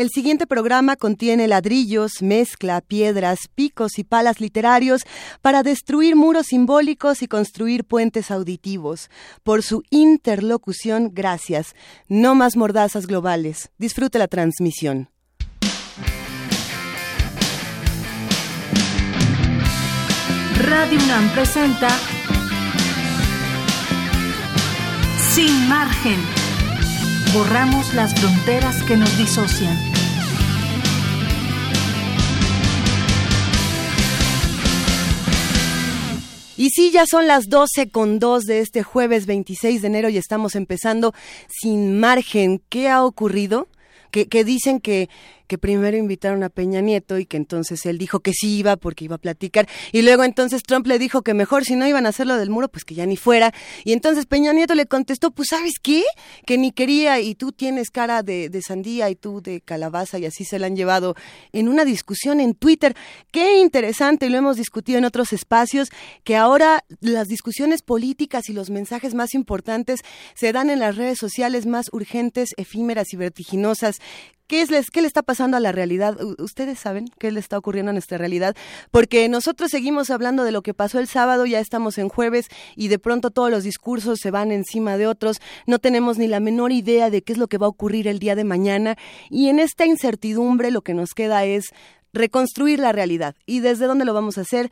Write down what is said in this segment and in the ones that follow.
El siguiente programa contiene ladrillos, mezcla, piedras, picos y palas literarios para destruir muros simbólicos y construir puentes auditivos. Por su interlocución, gracias. No más mordazas globales. Disfrute la transmisión. Radio UNAM presenta Sin margen. Borramos las fronteras que nos disocian. Y sí, ya son las 12 con 2 de este jueves 26 de enero y estamos empezando sin margen. ¿Qué ha ocurrido? Que, que dicen que que primero invitaron a Peña Nieto y que entonces él dijo que sí iba porque iba a platicar. Y luego entonces Trump le dijo que mejor si no iban a hacerlo del muro pues que ya ni fuera. Y entonces Peña Nieto le contestó pues sabes qué que ni quería y tú tienes cara de, de sandía y tú de calabaza y así se la han llevado en una discusión en Twitter. Qué interesante y lo hemos discutido en otros espacios que ahora las discusiones políticas y los mensajes más importantes se dan en las redes sociales más urgentes efímeras y vertiginosas. ¿Qué, es, ¿Qué le está pasando a la realidad? ¿Ustedes saben qué le está ocurriendo a nuestra realidad? Porque nosotros seguimos hablando de lo que pasó el sábado, ya estamos en jueves y de pronto todos los discursos se van encima de otros, no tenemos ni la menor idea de qué es lo que va a ocurrir el día de mañana y en esta incertidumbre lo que nos queda es reconstruir la realidad. ¿Y desde dónde lo vamos a hacer?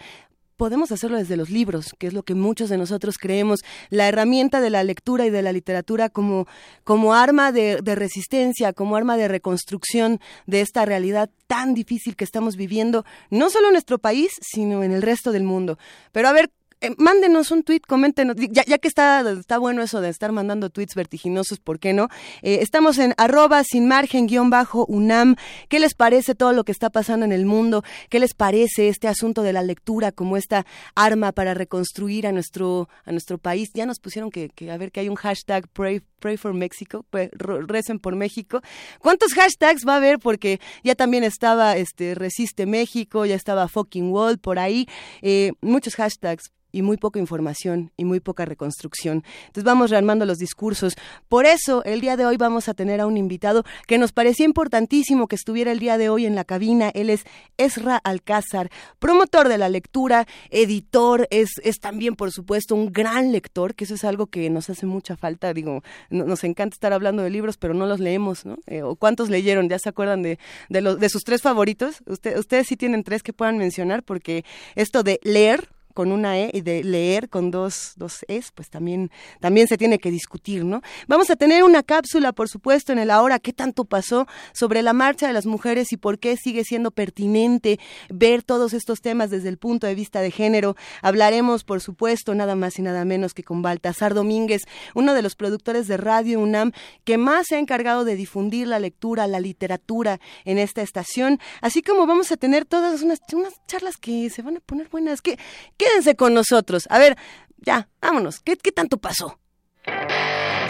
Podemos hacerlo desde los libros, que es lo que muchos de nosotros creemos, la herramienta de la lectura y de la literatura como, como arma de, de, resistencia, como arma de reconstrucción de esta realidad tan difícil que estamos viviendo, no solo en nuestro país, sino en el resto del mundo. Pero a ver, eh, mándenos un tweet, coméntenos, ya, ya, que está, está bueno eso de estar mandando tweets vertiginosos, ¿por qué no? Eh, estamos en arroba sin margen guion bajo UNAM. ¿Qué les parece todo lo que está pasando en el mundo? ¿Qué les parece este asunto de la lectura como esta arma para reconstruir a nuestro, a nuestro país? Ya nos pusieron que, a ver que hay un hashtag pray, pray for Mexico, pues, recen por México. ¿Cuántos hashtags va a haber? Porque ya también estaba este resiste México, ya estaba fucking wall por ahí, eh, muchos hashtags y muy poca información y muy poca reconstrucción. Entonces vamos rearmando los discursos. Por eso el día de hoy vamos a tener a un invitado que nos parecía importantísimo que estuviera el día de hoy en la cabina. Él es Esra Alcázar, promotor de la lectura, editor, es, es también por supuesto un gran lector, que eso es algo que nos hace mucha falta. Digo, nos encanta estar hablando de libros, pero no los leemos, ¿no? Eh, ¿O cuántos leyeron? ¿Ya se acuerdan de, de, los, de sus tres favoritos? Usted, ustedes sí tienen tres que puedan mencionar, porque esto de leer con una E y de leer con dos, dos Es, pues también, también se tiene que discutir, ¿no? Vamos a tener una cápsula, por supuesto, en el ahora, qué tanto pasó sobre la marcha de las mujeres y por qué sigue siendo pertinente ver todos estos temas desde el punto de vista de género. Hablaremos, por supuesto, nada más y nada menos que con Baltasar Domínguez, uno de los productores de Radio UNAM que más se ha encargado de difundir la lectura, la literatura en esta estación, así como vamos a tener todas unas, unas charlas que se van a poner buenas. ¿Qué, qué quédense con nosotros. A ver, ya, vámonos. ¿Qué, qué tanto pasó?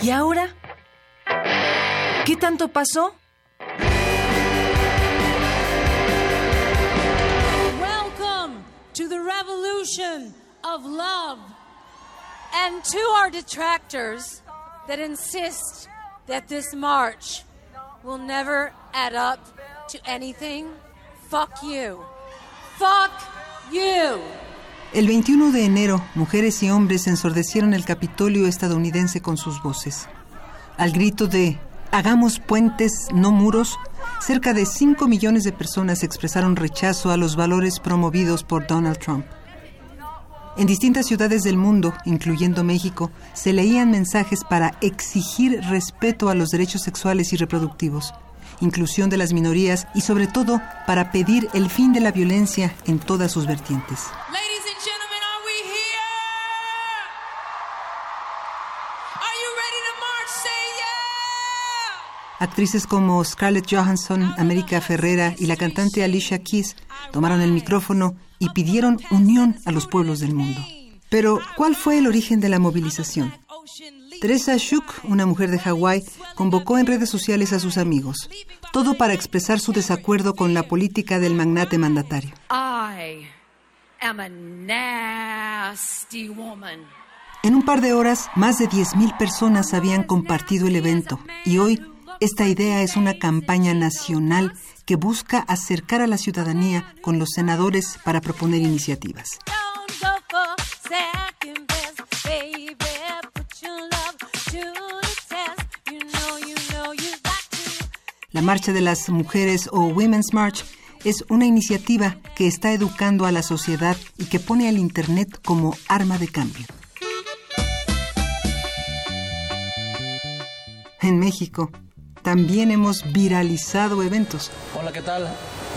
¿Y ahora? ¿Qué tanto pasó? Welcome to the revolution of love. And to our detractors that insist that this march will never add up to anything, fuck you. Fuck you. El 21 de enero, mujeres y hombres ensordecieron el Capitolio estadounidense con sus voces. Al grito de Hagamos puentes, no muros, cerca de 5 millones de personas expresaron rechazo a los valores promovidos por Donald Trump. En distintas ciudades del mundo, incluyendo México, se leían mensajes para exigir respeto a los derechos sexuales y reproductivos, inclusión de las minorías y sobre todo para pedir el fin de la violencia en todas sus vertientes. Actrices como Scarlett Johansson, América Ferrera y la cantante Alicia Keys tomaron el micrófono y pidieron unión a los pueblos del mundo. Pero, ¿cuál fue el origen de la movilización? Teresa Shook, una mujer de Hawái, convocó en redes sociales a sus amigos, todo para expresar su desacuerdo con la política del magnate mandatario. En un par de horas, más de 10.000 personas habían compartido el evento y hoy Esta idea es una campaña nacional que busca acercar a la ciudadanía con los senadores para proponer iniciativas. La Marcha de las Mujeres o Women's March es una iniciativa que está educando a la sociedad y que pone al Internet como arma de cambio. En México también hemos viralizado eventos. Hola, ¿qué tal?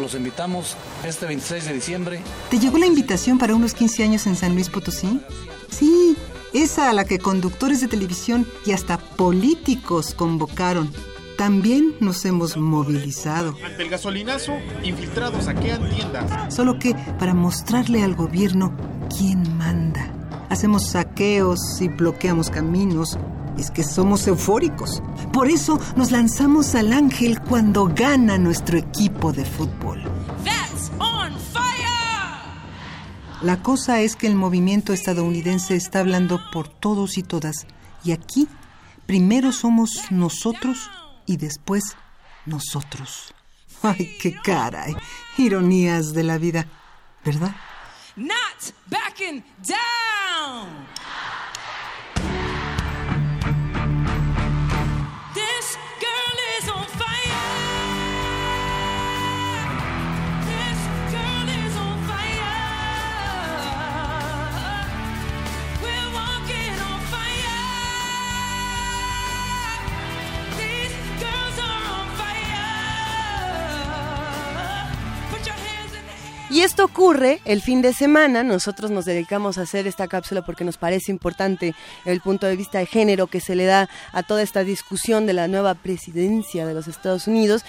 Los invitamos este 26 de diciembre. ¿Te llegó la invitación para unos 15 años en San Luis Potosí? Sí, esa a la que conductores de televisión y hasta políticos convocaron también nos hemos movilizado. Ante el gasolinazo, infiltrados saquean tiendas. Solo que para mostrarle al gobierno quién manda. Hacemos saqueos y bloqueamos caminos. Es que somos eufóricos. Por eso nos lanzamos al ángel cuando gana nuestro equipo de fútbol. La cosa es que el movimiento estadounidense está hablando por todos y todas. Y aquí, primero somos nosotros y después nosotros. Ay, qué caray. Ironías de la vida, ¿verdad? Not backing down. Y esto ocurre el fin de semana. Nosotros nos dedicamos a hacer esta cápsula porque nos parece importante el punto de vista de género que se le da a toda esta discusión de la nueva presidencia de los Estados Unidos.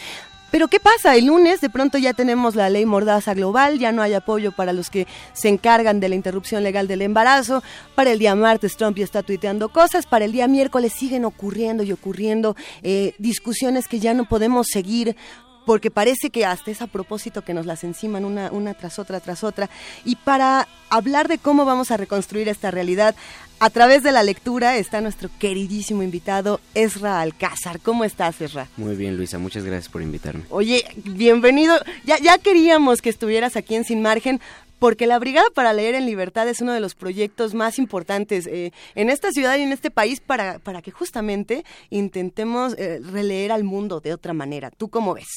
Pero ¿qué pasa? El lunes de pronto ya tenemos la ley Mordaza global, ya no hay apoyo para los que se encargan de la interrupción legal del embarazo. Para el día martes Trump ya está tuiteando cosas, para el día miércoles siguen ocurriendo y ocurriendo eh, discusiones que ya no podemos seguir porque parece que hasta es a propósito que nos las enciman una, una tras otra, tras otra. Y para hablar de cómo vamos a reconstruir esta realidad, a través de la lectura está nuestro queridísimo invitado Ezra Alcázar. ¿Cómo estás, Ezra? Muy bien, Luisa. Muchas gracias por invitarme. Oye, bienvenido. Ya, ya queríamos que estuvieras aquí en Sin Margen porque la Brigada para Leer en Libertad es uno de los proyectos más importantes eh, en esta ciudad y en este país para, para que justamente intentemos eh, releer al mundo de otra manera. ¿Tú cómo ves?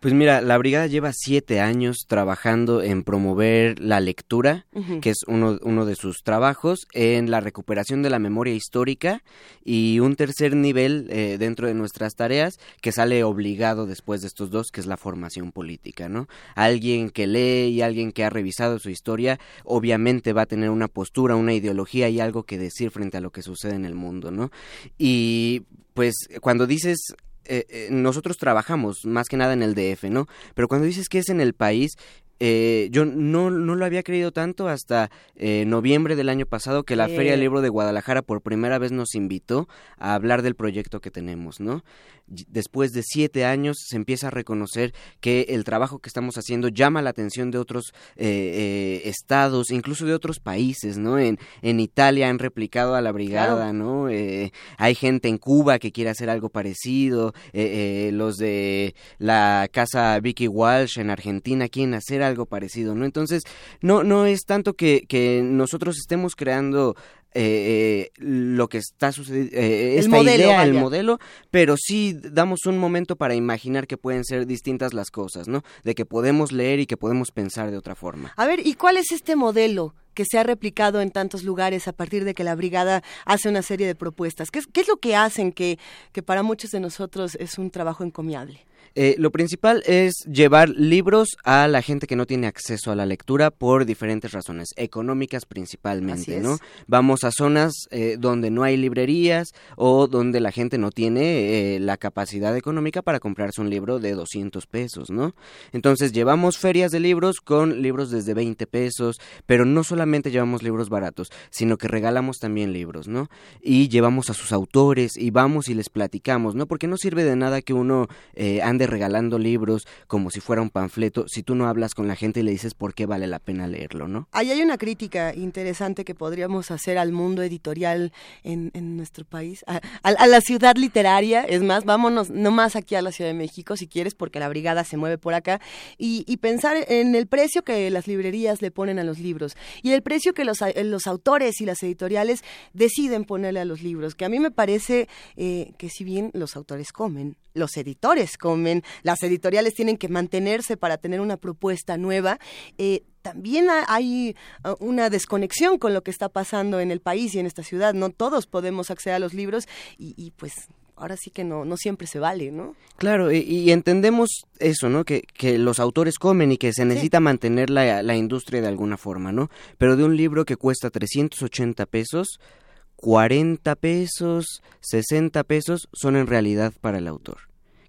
Pues mira, la Brigada lleva siete años trabajando en promover la lectura, que es uno, uno de sus trabajos, en la recuperación de la memoria histórica y un tercer nivel eh, dentro de nuestras tareas que sale obligado después de estos dos, que es la formación política, ¿no? Alguien que lee y alguien que ha revisado su historia, obviamente va a tener una postura, una ideología y algo que decir frente a lo que sucede en el mundo, ¿no? Y pues cuando dices eh, eh, nosotros trabajamos más que nada en el DF, ¿no? Pero cuando dices que es en el país, eh, yo no, no lo había creído tanto hasta eh, noviembre del año pasado que la Feria del Libro de Guadalajara por primera vez nos invitó a hablar del proyecto que tenemos, ¿no? Después de siete años se empieza a reconocer que el trabajo que estamos haciendo llama la atención de otros eh, estados, incluso de otros países, ¿no? En, en Italia han replicado a la brigada, ¿no? hay gente en Cuba que quiere hacer algo parecido, los de la casa Vicky Walsh en Argentina quieren hacer algo parecido, ¿no? Entonces, no, no es tanto que, que nosotros estemos creando eh, lo que está sucediendo, eh, esta idea, el modelo, pero sí damos un momento para imaginar que pueden ser distintas las cosas, ¿no? De que podemos leer y que podemos pensar de otra forma. A ver, ¿y cuál es este modelo? que se ha replicado en tantos lugares a partir de que la brigada hace una serie de propuestas. ¿Qué es, qué es lo que hacen que, que para muchos de nosotros es un trabajo encomiable? Eh, lo principal es llevar libros a la gente que no tiene acceso a la lectura por diferentes razones, económicas principalmente, ¿no? Vamos a zonas eh, donde no hay librerías o donde la gente no tiene eh, la capacidad económica para comprarse un libro de 200 pesos, ¿no? Entonces llevamos ferias de libros con libros desde 20 pesos, pero no solamente llevamos libros baratos, sino que regalamos también libros, ¿no? Y llevamos a sus autores y vamos y les platicamos, ¿no? Porque no sirve de nada que uno ande regalando libros como si fuera un panfleto si tú no hablas con la gente y le dices por qué vale la pena leerlo, ¿no? Ahí hay una crítica interesante que podríamos hacer al mundo editorial en, nuestro país, a, la ciudad literaria, es más, vámonos nomás aquí a la Ciudad de México si quieres, porque la brigada se mueve por acá, y, pensar en el precio que las librerías le ponen a los libros y el precio que los, los autores y las editoriales deciden ponerle a los libros, que a mí me parece eh, que si bien los autores comen, los editores comen, las editoriales tienen que mantenerse para tener una propuesta nueva. Eh, también hay uh, una desconexión con lo que está pasando en el país y en esta ciudad. No todos podemos acceder a los libros y, pues ahora sí que no, no siempre se vale, ¿no? Claro, y, entendemos eso, ¿no? Que, que, los autores comen y que se necesita mantener la, la, industria de alguna forma, ¿no? Pero de un libro que cuesta 380 pesos, 40 pesos, 60 pesos son en realidad para el autor,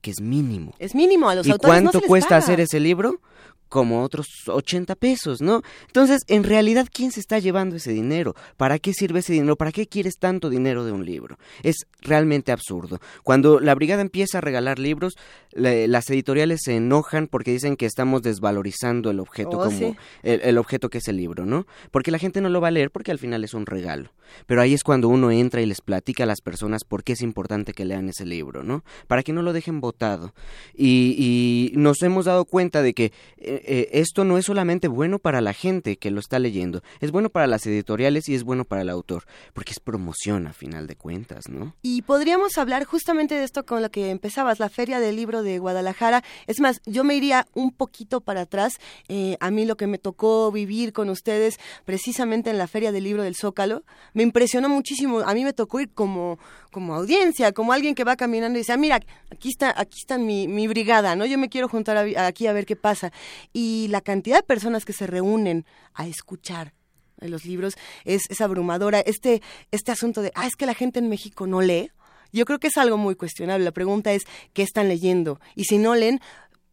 que es mínimo. Es mínimo, a los ¿Y autores cuánto cuesta hacer ese libro? Como otros 80 pesos, ¿no? Entonces, en realidad, ¿quién se está llevando ese dinero? ¿Para qué sirve ese dinero? ¿Para qué quieres tanto dinero de un libro? Es realmente absurdo. Cuando la brigada empieza a regalar libros, las editoriales se enojan porque dicen que estamos desvalorizando el objeto oh, como el, objeto que es el libro, ¿no? Porque la gente no lo va a leer porque al final es un regalo. Pero ahí es cuando uno entra y les platica a las personas por qué es importante que lean ese libro, ¿no? Para que no lo dejen votado. Y, nos hemos dado cuenta de que eh, eh, esto no es solamente bueno para la gente que lo está leyendo, es bueno para las editoriales y es bueno para el autor, porque es promoción a final de cuentas, ¿no? Y podríamos hablar justamente de esto con lo que empezabas, la Feria del Libro de Guadalajara. Es más, yo me iría un poquito para atrás. Eh, a mí lo que me tocó vivir con ustedes precisamente en la Feria del Libro del Zócalo, me impresionó muchísimo. A mí me tocó ir como, como audiencia, como alguien que va caminando y dice, ah, mira, aquí está, aquí está mi, mi brigada, ¿no? Yo me quiero juntar aquí a ver qué pasa y la cantidad de personas que se reúnen a escuchar en los libros es, es abrumadora. Este, este asunto de, ah, es que la gente en México no lee, yo creo que es algo muy cuestionable. La pregunta es, ¿qué están leyendo? Y si no leen,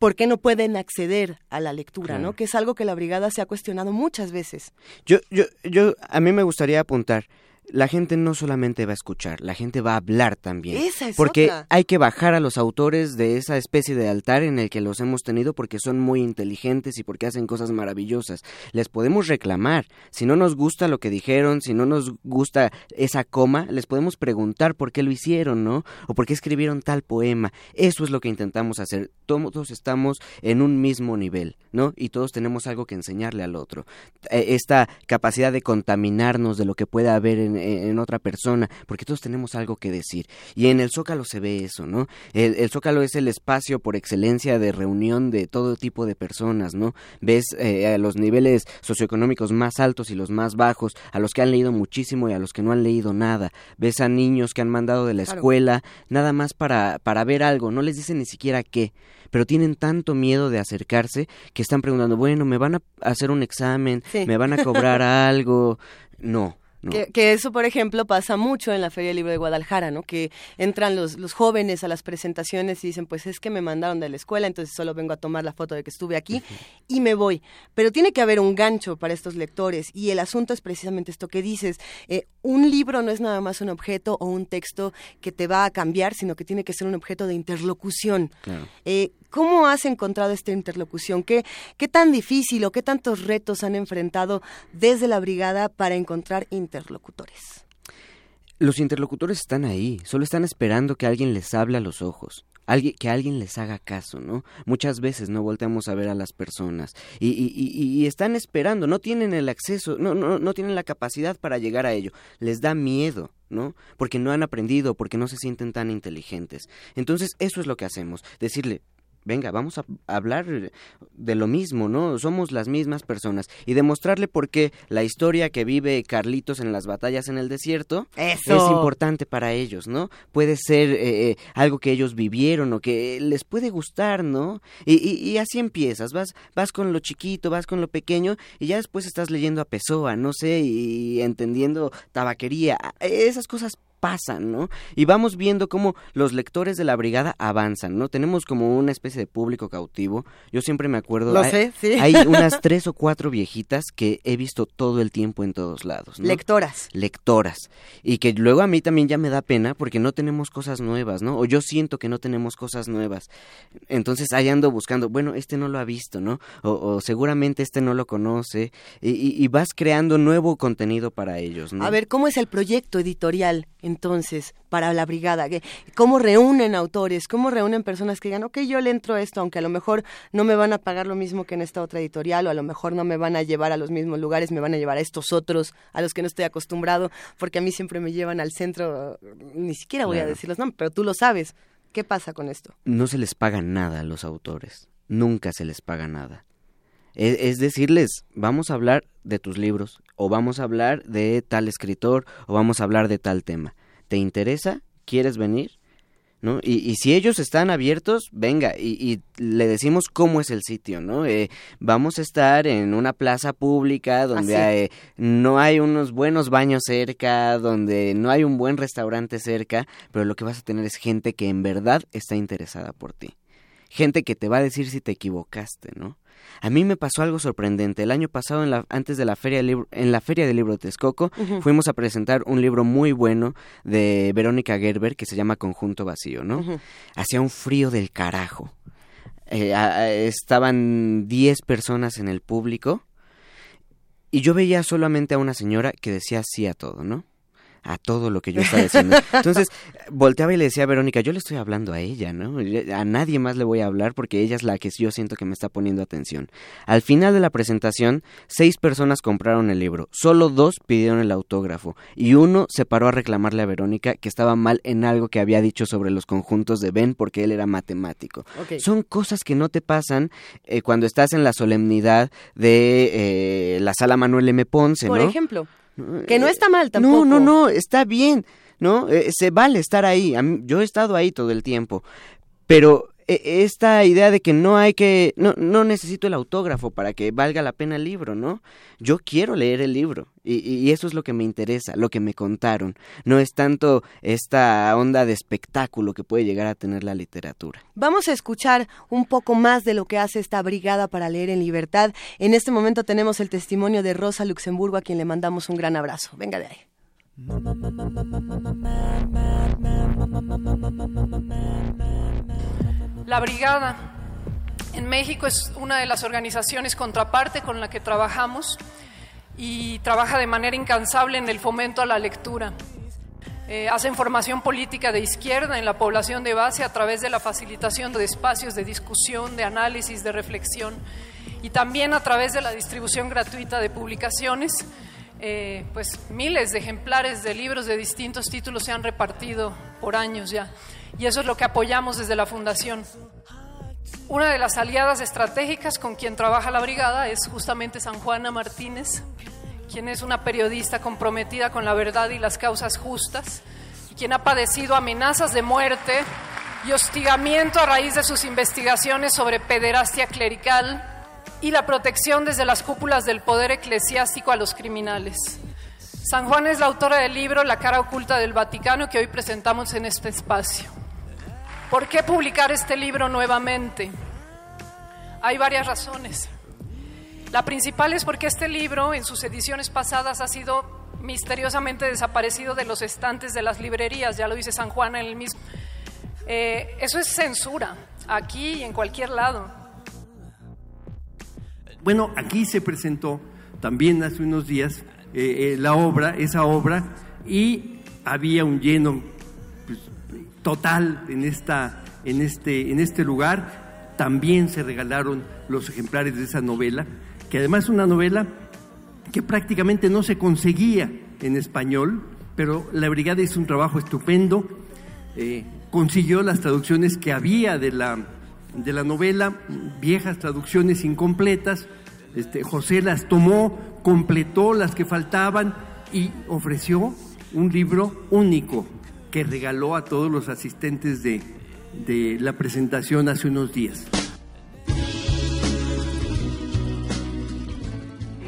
¿por qué no pueden acceder a la lectura, no? Que es algo que la brigada se ha cuestionado muchas veces. Yo, yo, yo, a mí me gustaría apuntar la gente no solamente va a escuchar, la gente va a hablar también. Esa es porque hay que bajar a los autores de esa especie de altar en el que los hemos tenido porque son muy inteligentes y porque hacen cosas maravillosas. Les podemos reclamar. Si no nos gusta lo que dijeron, si no nos gusta esa coma, les podemos preguntar por qué lo hicieron, ¿no? O por qué escribieron tal poema. Eso es lo que intentamos hacer. Todos estamos en un mismo nivel, ¿no? Y todos tenemos algo que enseñarle al otro. E, esta capacidad de contaminarnos de lo que pueda haber en en, otra persona, porque todos tenemos algo que decir. Y en el Zócalo se ve eso, ¿no? El, Zócalo es el espacio por excelencia de reunión de todo tipo de personas, ¿no? Ves eh, a los niveles socioeconómicos más altos y los más bajos, a los que han leído muchísimo y a los que no han leído nada. Ves a niños que han mandado de la escuela nada más para, para ver algo, no les dicen ni siquiera qué pero tienen tanto miedo de acercarse que están preguntando, bueno, ¿me van a hacer un examen? ¿Me van a cobrar algo? No, que, eso, por ejemplo, pasa mucho en la Feria del Libro de Guadalajara, ¿no? Que entran los, los jóvenes a las presentaciones y dicen, pues es que me mandaron de la escuela, entonces solo vengo a tomar la foto de que estuve aquí y me voy. Pero tiene que haber un gancho para estos lectores y el asunto es precisamente esto que dices. Eh, un libro no es nada más un objeto o un texto que te va a cambiar, sino que tiene que ser un objeto de interlocución. Eh, ¿Cómo has encontrado esta interlocución? ¿Qué, ¿Qué tan difícil o qué tantos retos han enfrentado desde la brigada para encontrar interlocutores? Los interlocutores están ahí, solo están esperando que alguien les hable a los ojos. Alguien, que alguien les haga caso, ¿no? Muchas veces no volteamos a ver a las personas y, y, y, están esperando, no tienen el acceso, no, no, no tienen la capacidad para llegar a ello, les da miedo, ¿no? Porque no han aprendido, porque no se sienten tan inteligentes. Entonces, eso es lo que hacemos, decirle, venga, vamos a hablar de lo mismo, ¿no? Somos las mismas personas y demostrarle por qué la historia que vive Carlitos en las batallas en el desierto es importante para ellos, ¿no? Puede ser eh, eh, algo que ellos vivieron o que les puede gustar, ¿no? Y, y, así empiezas, vas, vas con lo chiquito, vas con lo pequeño y ya después estás leyendo a Pessoa, no sé, y entendiendo tabaquería. Esas cosas pasan, ¿no? Y vamos viendo cómo los lectores de la brigada avanzan, ¿no? Tenemos como una especie de público cautivo. Yo siempre me acuerdo, Lo hay, sé, sí. hay unas tres o cuatro viejitas que he visto todo el tiempo en todos lados, ¿no? Lectoras. lectoras y que luego a mí también ya me da pena porque no tenemos cosas nuevas, ¿no? O yo siento que no tenemos cosas nuevas. Entonces ahí ando buscando, bueno, este no lo ha visto, ¿no? O, o seguramente este no lo conoce y, y- y vas creando nuevo contenido para ellos, ¿no? A ver, ¿cómo es el proyecto editorial entonces para la brigada? ¿Qué- ¿Cómo reúnen autores? ¿Cómo reúnen personas que digan, ok, yo le entro a esto, aunque a lo mejor no me van a pagar lo mismo que en esta otra editorial, o a lo mejor no me van a llevar a los mismos lugares, me van a llevar a estos otros a los que no estoy acostumbrado, porque a mí siempre me llevan al centro, ni siquiera voy a decir los nombres, pero tú lo sabes. ¿Qué pasa con esto? no se les paga nada a los autores, nunca se les paga nada. Es, es decirles, vamos a hablar de tus libros, o vamos a hablar de tal escritor, o vamos a hablar de tal tema. ¿Te interesa? ¿Quieres venir? ¿No? Y, y si ellos están abiertos, venga, y, y le decimos cómo es el sitio, ¿no? Eh, vamos a estar en una plaza pública donde hay- no hay unos buenos baños cerca, donde no hay un buen restaurante cerca, pero lo que vas a tener es gente que en verdad está interesada por ti. Gente que te va a decir si te equivocaste, ¿no? A mí me pasó algo sorprendente. El año pasado, en la, antes de la feria del libro, en la feria del libro de Texcoco, Ujú. fuimos a presentar un libro muy bueno de Verónica Gerber que se llama Conjunto Vacío, ¿no? Hacía un frío del carajo. Eh, a- estaban 10 personas en el público y yo veía solamente a una señora que decía sí a todo, ¿no? A todo lo que yo estaba diciendo. Entonces, volteaba y le decía a Verónica, yo le estoy hablando a ella, ¿no? A nadie más le voy a hablar porque ella es la que yo siento que me está poniendo atención. Al final de la presentación, seis personas compraron el libro, solo dos pidieron el autógrafo y uno se paró a reclamarle a Verónica que estaba mal en algo que había dicho sobre los conjuntos de Ben porque él era matemático. Son cosas que no te pasan eh, cuando estás en la solemnidad de eh, la sala Manuel M. Ponce, Por ¿no? ejemplo, que no está mal tampoco. No, no, no, está bien, ¿no? Eh, se vale estar ahí. Mí- yo he estado ahí todo el tiempo. Pero eh, esta idea de que no hay que, no, no necesito el autógrafo para que valga la pena el libro, ¿no? Yo quiero leer el libro y, y eso es lo que me interesa, lo que me contaron. No es tanto esta onda de espectáculo que puede llegar a tener la literatura. Vamos a escuchar un poco más de lo que hace esta brigada para leer en libertad. En este momento tenemos el testimonio de Rosa Luxemburgo, a quien le mandamos un gran abrazo. Venga de ahí. La Brigada en México es una de las organizaciones contraparte con la que trabajamos y trabaja de manera incansable en el fomento a la lectura. Eh, hacen formación política de izquierda en la población de base a través de la facilitación de espacios de discusión, de análisis, de reflexión y también a través de la distribución gratuita de publicaciones. Eh, pues miles de ejemplares de libros de distintos títulos se han repartido por años ya y eso es lo que apoyamos desde la Fundación. Una de las aliadas estratégicas con quien trabaja la brigada es justamente San Juana Martínez, quien es una periodista comprometida con la verdad y las causas justas, y quien ha padecido amenazas de muerte y hostigamiento a raíz de sus investigaciones sobre pederastia clerical y la protección desde las cúpulas del poder eclesiástico a los criminales. San Juan es la autora del libro La cara oculta del Vaticano que hoy presentamos en este espacio. ¿Por qué publicar este libro nuevamente? Hay varias razones. La principal es porque este libro en sus ediciones pasadas ha sido misteriosamente desaparecido de los estantes de las librerías, ya lo dice San Juan en el mismo. Eh, eso es censura, aquí y en cualquier lado. Bueno, aquí se presentó también hace unos días eh, eh, la obra, esa obra, y había un lleno total en, esta, en, este, en este lugar. También se regalaron los ejemplares de esa novela, que además es una novela que prácticamente no se conseguía en español, pero la brigada hizo un trabajo estupendo, eh, consiguió las traducciones que había de la, de la novela, viejas traducciones incompletas, este, José las tomó, completó las que faltaban y ofreció un libro único que regaló a todos los asistentes de, de la presentación hace unos días.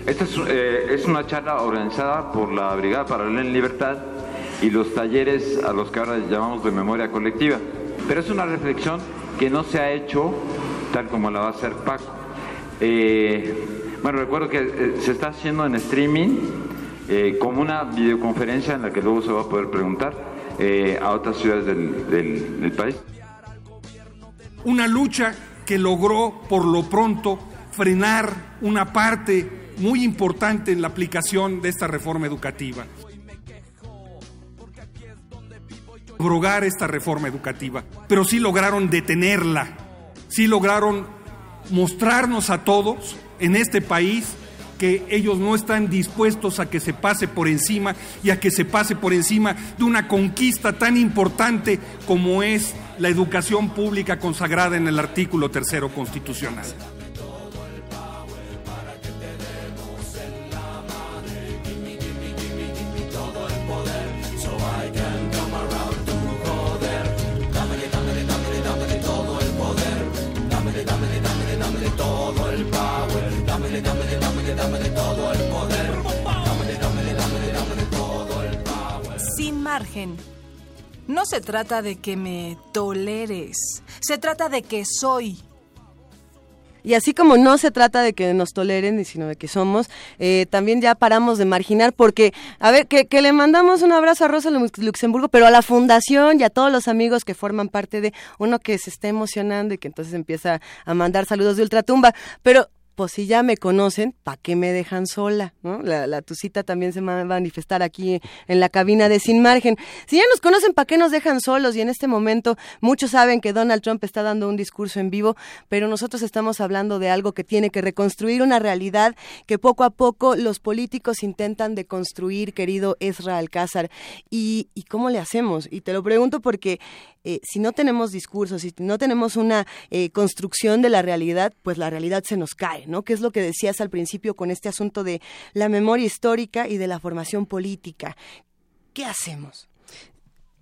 Esta es, eh, es una charla organizada por la Brigada para la en Libertad y los talleres a los que ahora llamamos de memoria colectiva. Pero es una reflexión que no se ha hecho tal como la va a hacer Paco. Eh, bueno, recuerdo que eh, se está haciendo en streaming como una videoconferencia en la que luego se va a poder preguntar a otras ciudades del, del país. Una lucha que logró por lo pronto frenar una parte muy importante en la aplicación de esta reforma educativa. Abrogar esta reforma educativa, pero sí lograron detenerla, sí lograron mostrarnos a todos en este país que ellos no están dispuestos a que se pase por encima y a que se pase por encima de una conquista tan importante como es la educación pública consagrada en el artículo tercero constitucional. Margen. No se trata de que me toleres, se trata de que soy. Y así como no se trata de que nos toleren, sino de que somos, eh, también ya paramos de marginar porque, a ver, que, que, le mandamos un abrazo a Rosa Luxemburgo, pero a la fundación y a todos los amigos que forman parte de uno que se está emocionando y que entonces empieza a mandar saludos de ultratumba. Pero pues si ya me conocen, ¿para qué me dejan sola? La, la tucita también se va a manifestar aquí en la cabina de Sin Margen. Si ya nos conocen, ¿para qué nos dejan solos? Y en este momento muchos saben que Donald Trump está dando un discurso en vivo, pero nosotros estamos hablando de algo que tiene que reconstruir una realidad que poco a poco los políticos intentan deconstruir, querido Ezra Alcázar. ¿Y, y cómo le hacemos? Y te lo pregunto porque eh, si no tenemos discursos, si no tenemos una eh, construcción de la realidad, pues la realidad se nos cae, ¿no? Que es lo que decías al principio con este asunto de la memoria histórica y de la formación política. ¿Qué hacemos?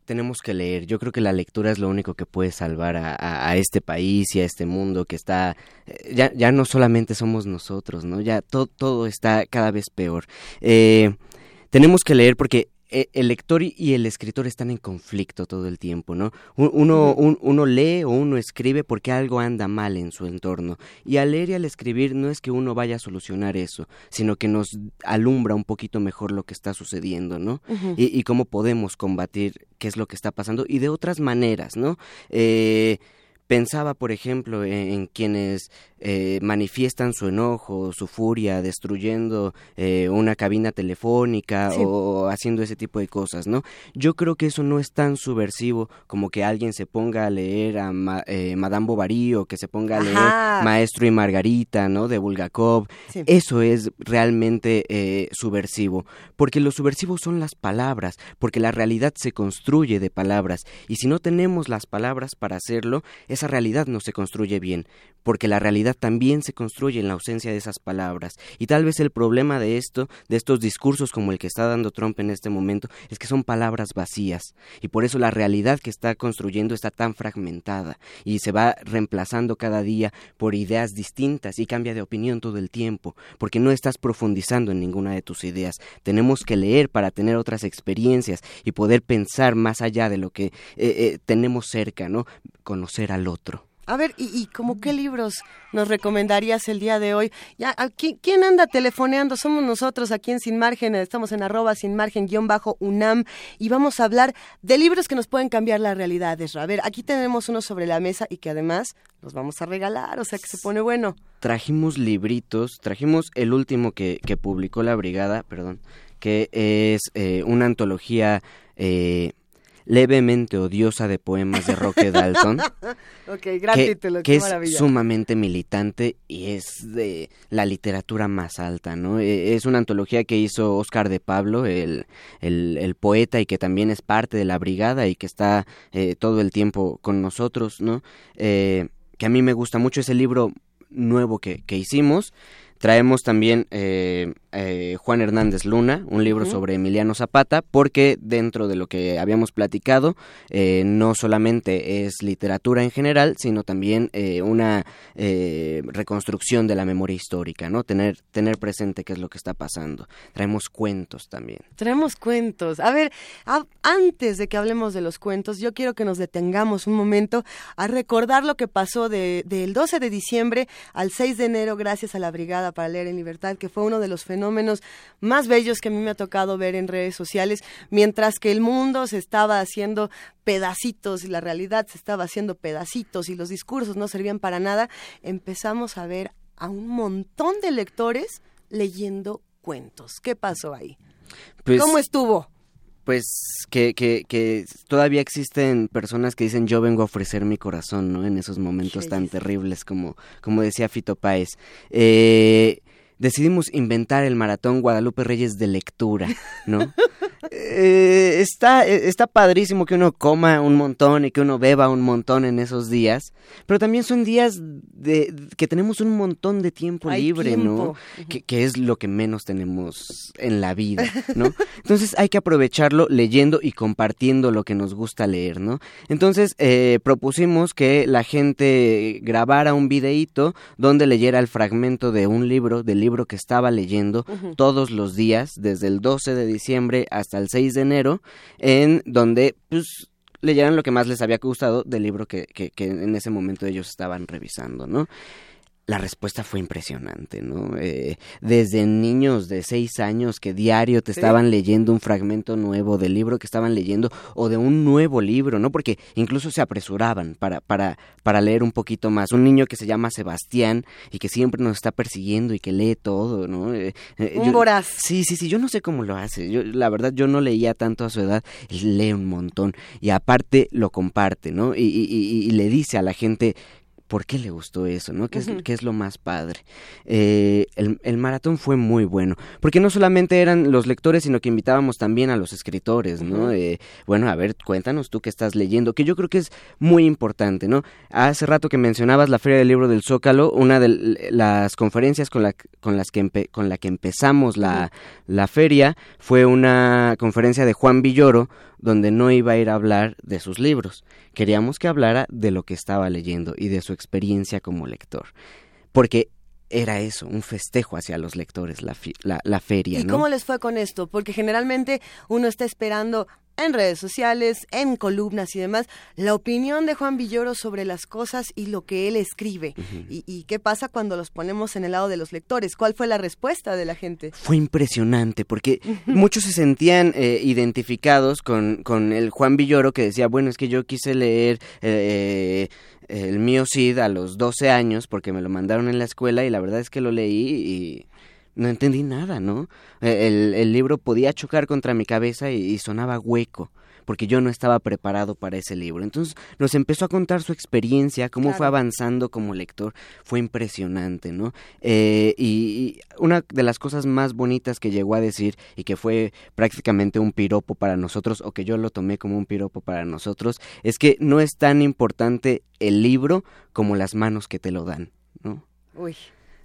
tenemos que leer. Yo creo que la lectura es lo único que puede salvar a, este país y a este mundo que está... Eh, ya, ya no solamente somos nosotros, ¿no? Ya todo, está cada vez peor. tenemos que leer porque el lector y el escritor están en conflicto todo el tiempo, ¿no? Uno, uno lee o uno escribe porque algo anda mal en su entorno. Y al leer y al escribir no es que uno vaya a solucionar eso, sino que nos alumbra un poquito mejor lo que está sucediendo, ¿no? y, y, cómo podemos combatir qué es lo que está pasando y de otras maneras, ¿no? Eh, pensaba, por ejemplo, en quienes eh, manifiestan su enojo, su furia, destruyendo eh, una cabina telefónica o haciendo ese tipo de cosas, ¿no? Yo creo que eso no es tan subversivo como que alguien se ponga a leer a eh, Madame Bovary o que se ponga a leer Maestro y Margarita, ¿no? De Bulgakov. Eso es realmente subversivo, porque lo subversivo son las palabras, porque la realidad se construye de palabras y si no tenemos las palabras para hacerlo, esa realidad no se construye bien, porque la realidad también se construye en la ausencia de esas palabras. Y tal vez el problema de esto, de estos discursos como el que está dando Trump en este momento, es que son palabras vacías. Y por eso la realidad que está construyendo está tan fragmentada y se va reemplazando cada día por ideas distintas y cambia de opinión todo el tiempo, porque no estás profundizando en ninguna de tus ideas. Tenemos que leer para tener otras experiencias y poder pensar más allá de lo que eh, eh, tenemos cerca, ¿no? Conocer al otro. A ver, ¿y, y como qué libros nos recomendarías el día de hoy? Ya, ¿quién, anda telefoneando? Somos nosotros aquí en Sin Margen, estamos en arroba sin margen guion bajo UNAM y vamos a hablar de libros que nos pueden cambiar la realidad, A ver, aquí tenemos uno sobre la mesa y que además los vamos a regalar, o sea que se pone bueno. Trajimos libritos, trajimos el último que, que publicó la brigada, perdón, que es eh, una antología... Eh, levemente odiosa de poemas de Roque Dalton. ok, gran que, título, que es sumamente militante y es de la literatura más alta, ¿no? E, es una antología que hizo Oscar de Pablo, el, el, poeta y que también es parte de la brigada y que está eh, todo el tiempo con nosotros, ¿no? Eh, que a mí me gusta mucho ese libro nuevo que, que hicimos. Traemos también... Eh, eh, Juan Hernández Luna, un libro sobre Emiliano Zapata, porque dentro de lo que habíamos platicado, eh, no solamente es literatura en general, sino también eh, una reconstrucción de la memoria histórica, ¿no? Tener, tener presente qué es lo que está pasando. Traemos cuentos también. Traemos cuentos. A ver, antes de que hablemos de los cuentos, yo quiero que nos detengamos un momento a recordar lo que pasó de, del 12 de diciembre al 6 de enero, gracias a la Brigada para Leer en Libertad, que fue uno de los fenómenos más bellos que a mí me ha tocado ver en redes sociales, mientras que el mundo se estaba haciendo pedacitos y la realidad se estaba haciendo pedacitos y los discursos no servían para nada, empezamos a ver a un montón de lectores leyendo cuentos. ¿Qué pasó ahí? Pues ¿Cómo estuvo? pues que, que, que, todavía existen personas que dicen yo vengo a ofrecer mi corazón, ¿no? En esos momentos tan terribles como, como decía Fito Páez. Eh, decidimos inventar el maratón Guadalupe Reyes de lectura, ¿no? Eh, está, eh, está padrísimo que uno coma un montón y que uno beba un montón en esos días, pero también son días de, que tenemos un montón de tiempo libre, ¿no? Que, que, es lo que menos tenemos en la vida, ¿no? Entonces hay que aprovecharlo leyendo y compartiendo lo que nos gusta leer, ¿no? Entonces eh, propusimos que la gente grabara un videíto donde leyera el fragmento de un libro, del libro que estaba leyendo todos los días, desde el 12 de diciembre hasta hasta el 6 de enero, en donde pues leyeran lo que más les había gustado del libro que, que, que en ese momento ellos estaban revisando, ¿no? La respuesta fue impresionante, ¿no? Eh, desde niños de seis años que diario te estaban leyendo un fragmento nuevo del libro que estaban leyendo o de un nuevo libro, ¿no? Porque incluso se apresuraban para, para, para leer un poquito más. Un niño que se llama Sebastián y que siempre nos está persiguiendo y que lee todo, ¿no? Eh, eh, un voraz. Sí, sí, sí, yo no sé cómo lo hace. Yo, la verdad, yo no leía tanto a su edad. Él lee un montón y aparte lo comparte, ¿no? Y, y, y le dice a la gente por qué le gustó eso, ¿no? ¿Qué, es, es lo más padre? Eh, el, maratón fue muy bueno, porque no solamente eran los lectores, sino que invitábamos también a los escritores, ¿no? Eh, bueno, a ver, cuéntanos tú qué estás leyendo, que yo creo que es muy importante, ¿no? Hace rato que mencionabas la Feria del Libro del Zócalo, una de las conferencias con, la, con, las que, con la que empezamos la, la feria fue una conferencia de Juan Villoro, donde no iba a ir a hablar de sus libros. Queríamos que hablara de lo que estaba leyendo y de su experiencia como lector. Porque era eso, un festejo hacia los lectores, la, la, feria. ¿Y cómo les fue con esto? Porque generalmente uno está esperando en redes sociales, en columnas y demás, la opinión de Juan Villoro sobre las cosas y lo que él escribe. y, qué pasa cuando los ponemos en el lado de los lectores? ¿Cuál fue la respuesta de la gente? Fue impresionante, porque muchos se sentían eh, identificados con, con el Juan Villoro que decía, bueno, es que yo quise leer... Eh, el mío Cid a los 12 años porque me lo mandaron en la escuela y la verdad es que lo leí y no entendí nada, ¿no? E, el, el libro podía chocar contra mi cabeza y, sonaba hueco porque yo no estaba preparado para ese libro. Entonces nos empezó a contar su experiencia, cómo fue avanzando como lector, fue impresionante, ¿no? Eh, y, una de las cosas más bonitas que llegó a decir y que fue prácticamente un piropo para nosotros, o que yo lo tomé como un piropo para nosotros, es que no es tan importante el libro como las manos que te lo dan, ¿no? Uy.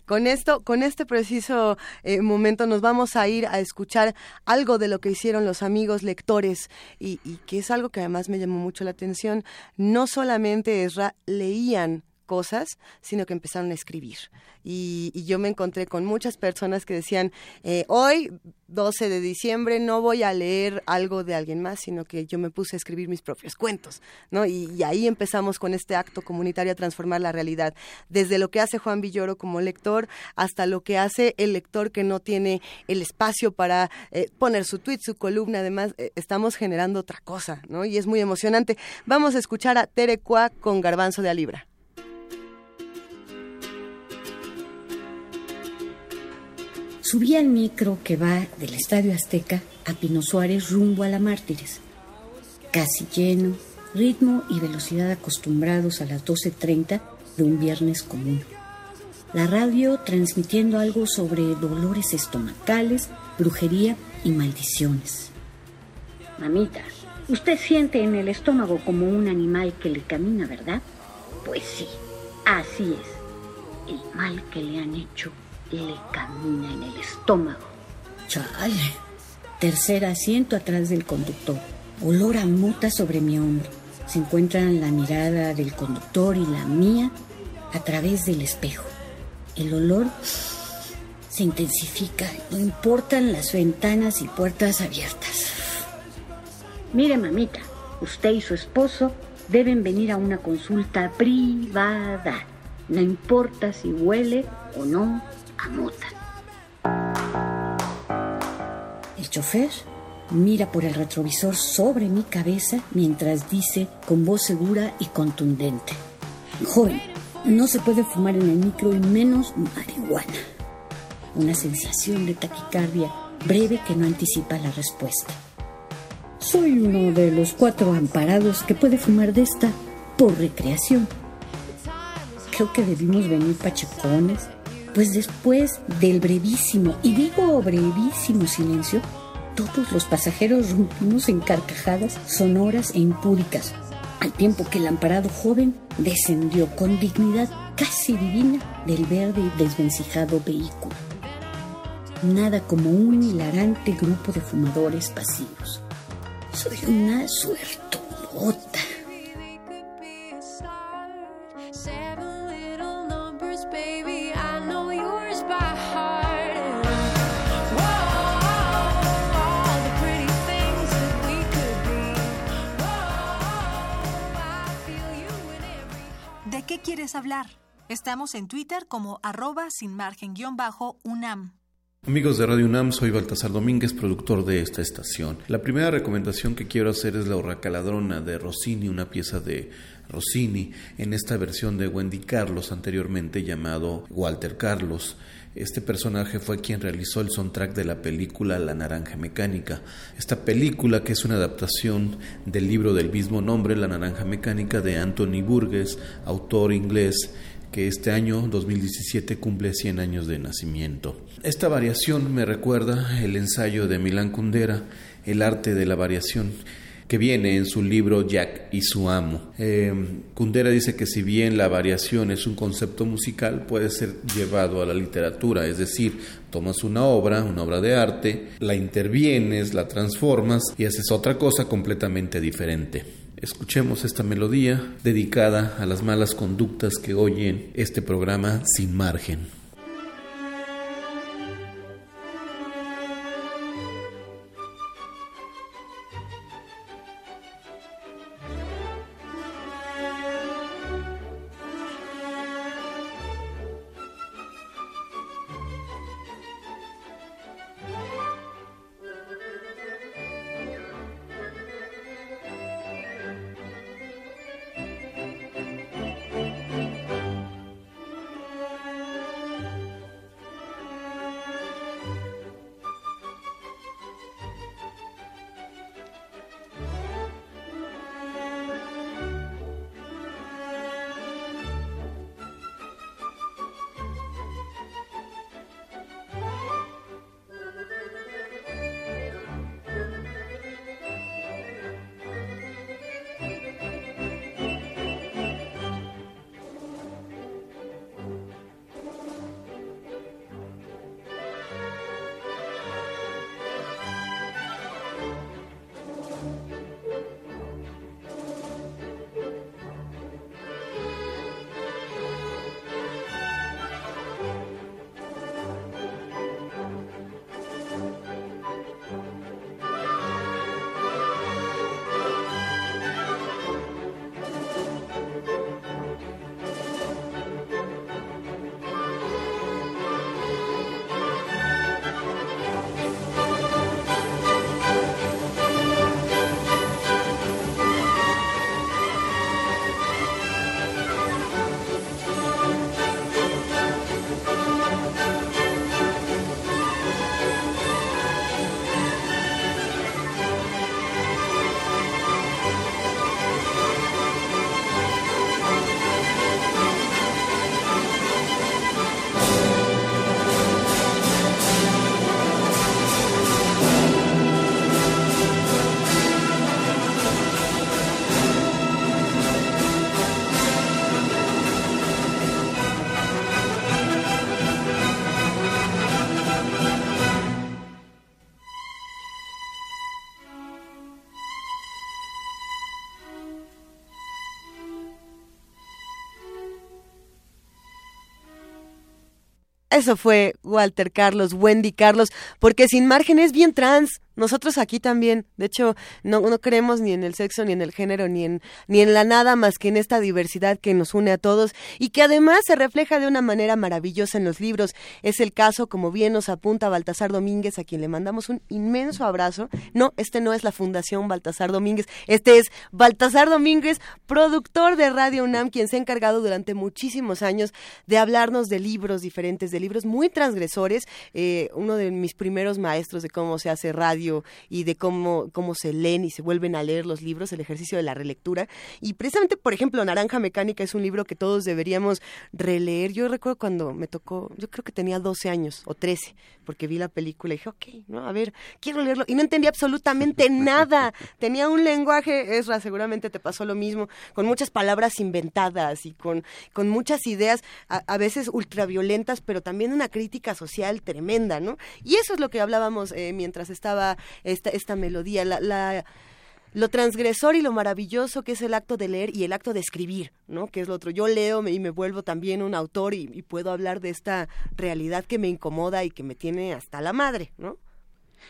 Con esto, con este preciso eh, momento nos vamos a ir a escuchar algo de lo que hicieron los amigos lectores y, y que es algo que además me llamó mucho la atención. No solamente Esra leían cosas, sino que empezaron a escribir. Y, yo me encontré con muchas personas que decían, eh, hoy, 12 de diciembre, no voy a leer algo de alguien más, sino que yo me puse a escribir mis propios cuentos, ¿no? Y, ahí empezamos con este acto comunitario a transformar la realidad, desde lo que hace Juan Villoro como lector hasta lo que hace el lector que no tiene el espacio para eh, poner su tweet, su columna, además eh, estamos generando otra cosa, ¿no? Y es muy emocionante. Vamos a escuchar a Tere Cua con Garbanzo de Alibra. Subí al micro que va del Estadio Azteca a Pino Suárez rumbo a la Mártires. Casi lleno, ritmo y velocidad acostumbrados a las 12.30 de un viernes común. La radio transmitiendo algo sobre dolores estomacales, brujería y maldiciones. Mamita, usted siente en el estómago como un animal que le camina, ¿verdad? Pues sí, así es. El mal que le han hecho le camina en el estómago. Chale. Tercer asiento atrás del conductor. Olor a mota sobre mi hombro. Se encuentran la mirada del conductor y la mía a través del espejo. El olor se intensifica, no importan las ventanas y puertas abiertas. Mire, mamita, usted y su esposo deben venir a una consulta privada. No importa si huele o no a mota. El chofer mira por el retrovisor sobre mi cabeza mientras dice con voz segura y contundente. Joven, no se puede fumar en el micro y menos marihuana. Una sensación de taquicardia breve que no anticipa la respuesta. Soy uno de los cuatro amparados que puede fumar de esta por recreación. Creo que debimos venir pachecones, pues después del brevísimo, y digo brevísimo silencio, todos los pasajeros rompimos en carcajadas sonoras e impúdicas, al tiempo que el amparado joven descendió con dignidad casi divina del verde y desvencijado vehículo. Nada como un hilarante grupo de fumadores pasivos. Soy una suertota. Estamos en Twitter como arroba sin margen guion bajo UNAM. Amigos de Radio UNAM, soy Baltasar Domínguez, productor de esta estación. La primera recomendación que quiero hacer es La Urracaladrona de Rossini, una pieza de Rossini en esta versión de Wendy Carlos, anteriormente llamado Walter Carlos. Este personaje fue quien realizó el soundtrack de la película La Naranja Mecánica. Esta película, que es una adaptación del libro del mismo nombre, La Naranja Mecánica, de Anthony Burgess, autor inglés, que este año 2017 cumple 100 años de nacimiento. Esta variación me recuerda el ensayo de Milán Kundera, El arte de la variación, que viene en su libro Jack y su amo. Eh, Kundera dice que si bien la variación es un concepto musical, puede ser llevado a la literatura, es decir, tomas una obra, una obra de arte, la intervienes, la transformas y haces otra cosa completamente diferente. Escuchemos esta melodía dedicada a las malas conductas que oyen este programa sin margen. Eso fue Walter Carlos, Wendy Carlos, porque sin margen es bien trans. Nosotros aquí también, de hecho, no, creemos ni en el sexo, ni en el género, ni en, ni en la nada más que en esta diversidad que nos une a todos y que además se refleja de una manera maravillosa en los libros. Es el caso, como bien nos apunta Baltasar Domínguez, a quien le mandamos un inmenso abrazo. No, este no es la Fundación Baltasar Domínguez, este es Baltasar Domínguez, productor de Radio UNAM, quien se ha encargado durante muchísimos años de hablarnos de libros diferentes, de libros muy transgresores. Eh, uno de mis primeros maestros de cómo se hace radio y de cómo, cómo se leen y se vuelven a leer los libros, el ejercicio de la relectura. Y precisamente, por ejemplo, Naranja Mecánica es un libro que todos deberíamos releer. Yo recuerdo cuando me tocó, yo creo que tenía 12 años o 13, porque vi la película y dije, ok, no, a ver, quiero leerlo. Y no entendía absolutamente nada. Tenía un lenguaje, Esra, seguramente te pasó lo mismo, con muchas palabras inventadas y con, con muchas ideas, a, a veces ultraviolentas, pero también una crítica social tremenda, ¿no? Y eso es lo que hablábamos eh, mientras estaba esta, esta melodía, la, la lo transgresor y lo maravilloso que es el acto de leer y el acto de escribir, ¿no? Que es lo otro. Yo leo y me vuelvo también un autor y, y puedo hablar de esta realidad que me incomoda y que me tiene hasta la madre, ¿no?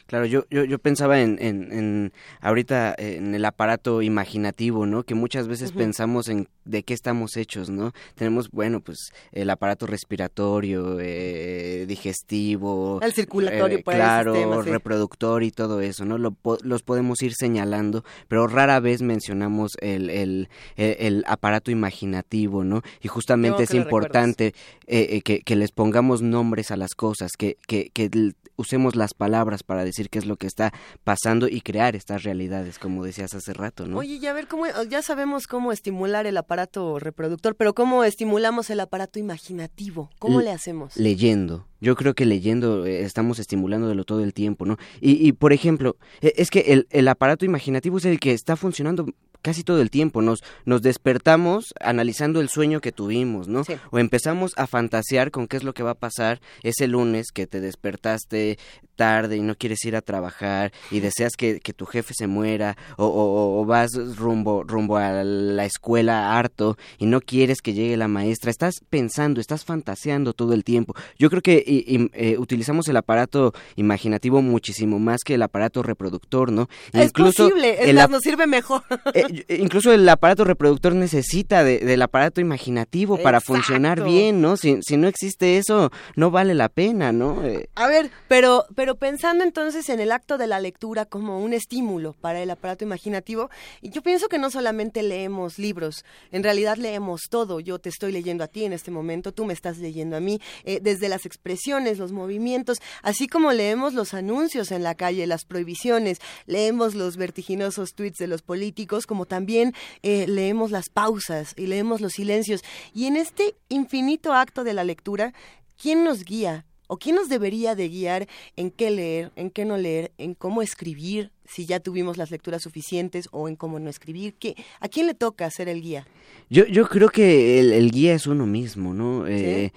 Claro, yo, yo, yo pensaba en, en, en, ahorita en el aparato imaginativo, ¿no? Que muchas veces pensamos en de qué estamos hechos, ¿no? Tenemos, bueno, pues el aparato respiratorio, eh, digestivo, El circulatorio, eh, claro, sistema, sí. reproductor y todo eso, ¿no? Lo po- los podemos ir señalando, pero rara vez mencionamos el, el, el, el aparato imaginativo, ¿no? Y justamente es que importante eh, eh, que, que les pongamos nombres a las cosas, que, que, que usemos las palabras para decir qué es lo que está pasando y crear estas realidades, como decías hace rato, ¿no? Oye, ya ver cómo, ya sabemos cómo estimular el aparato reproductor, pero cómo estimulamos el aparato imaginativo, ¿cómo L- le hacemos? Leyendo. Yo creo que leyendo eh, estamos estimulándolo todo el tiempo, ¿no? Y, y por ejemplo, eh, es que el, el aparato imaginativo es el que está funcionando casi todo el tiempo. Nos, nos despertamos analizando el sueño que tuvimos, ¿no? O empezamos a fantasear con qué es lo que va a pasar ese lunes que te despertaste tarde y no quieres ir a trabajar y deseas que, que tu jefe se muera o, o- o vas rumbo, rumbo a la escuela harto y no quieres que llegue la maestra. Estás pensando, estás fantaseando todo el tiempo. Yo creo que y- y, eh, utilizamos el aparato imaginativo muchísimo más que el aparato reproductor, ¿no? Es posible, es más, ap- nos sirve mejor. eh, incluso el aparato reproductor necesita de- del aparato imaginativo para funcionar bien, ¿no? Si, si no existe eso, no vale la pena, ¿no? Eh, A ver, pero, pero pensando entonces en el acto de la lectura como un estímulo para el aparato imaginativo, y yo pienso que no solamente leemos libros, en realidad leemos todo. Yo te estoy leyendo a ti en este momento, tú me estás leyendo a mí, eh, desde las expresiones, los movimientos, así como leemos los anuncios en la calle, las prohibiciones, leemos los vertiginosos tweets de los políticos, como también eh, leemos las pausas y leemos los silencios. Y en este infinito acto de la lectura, ¿quién nos guía? ¿O quién nos debería de guiar en qué leer, en qué no leer, en cómo escribir, si ya tuvimos las lecturas suficientes, o en cómo no escribir? ¿Qué, ¿A quién le toca ser el guía? Yo, yo creo que el, el guía es uno mismo, ¿no? Eh,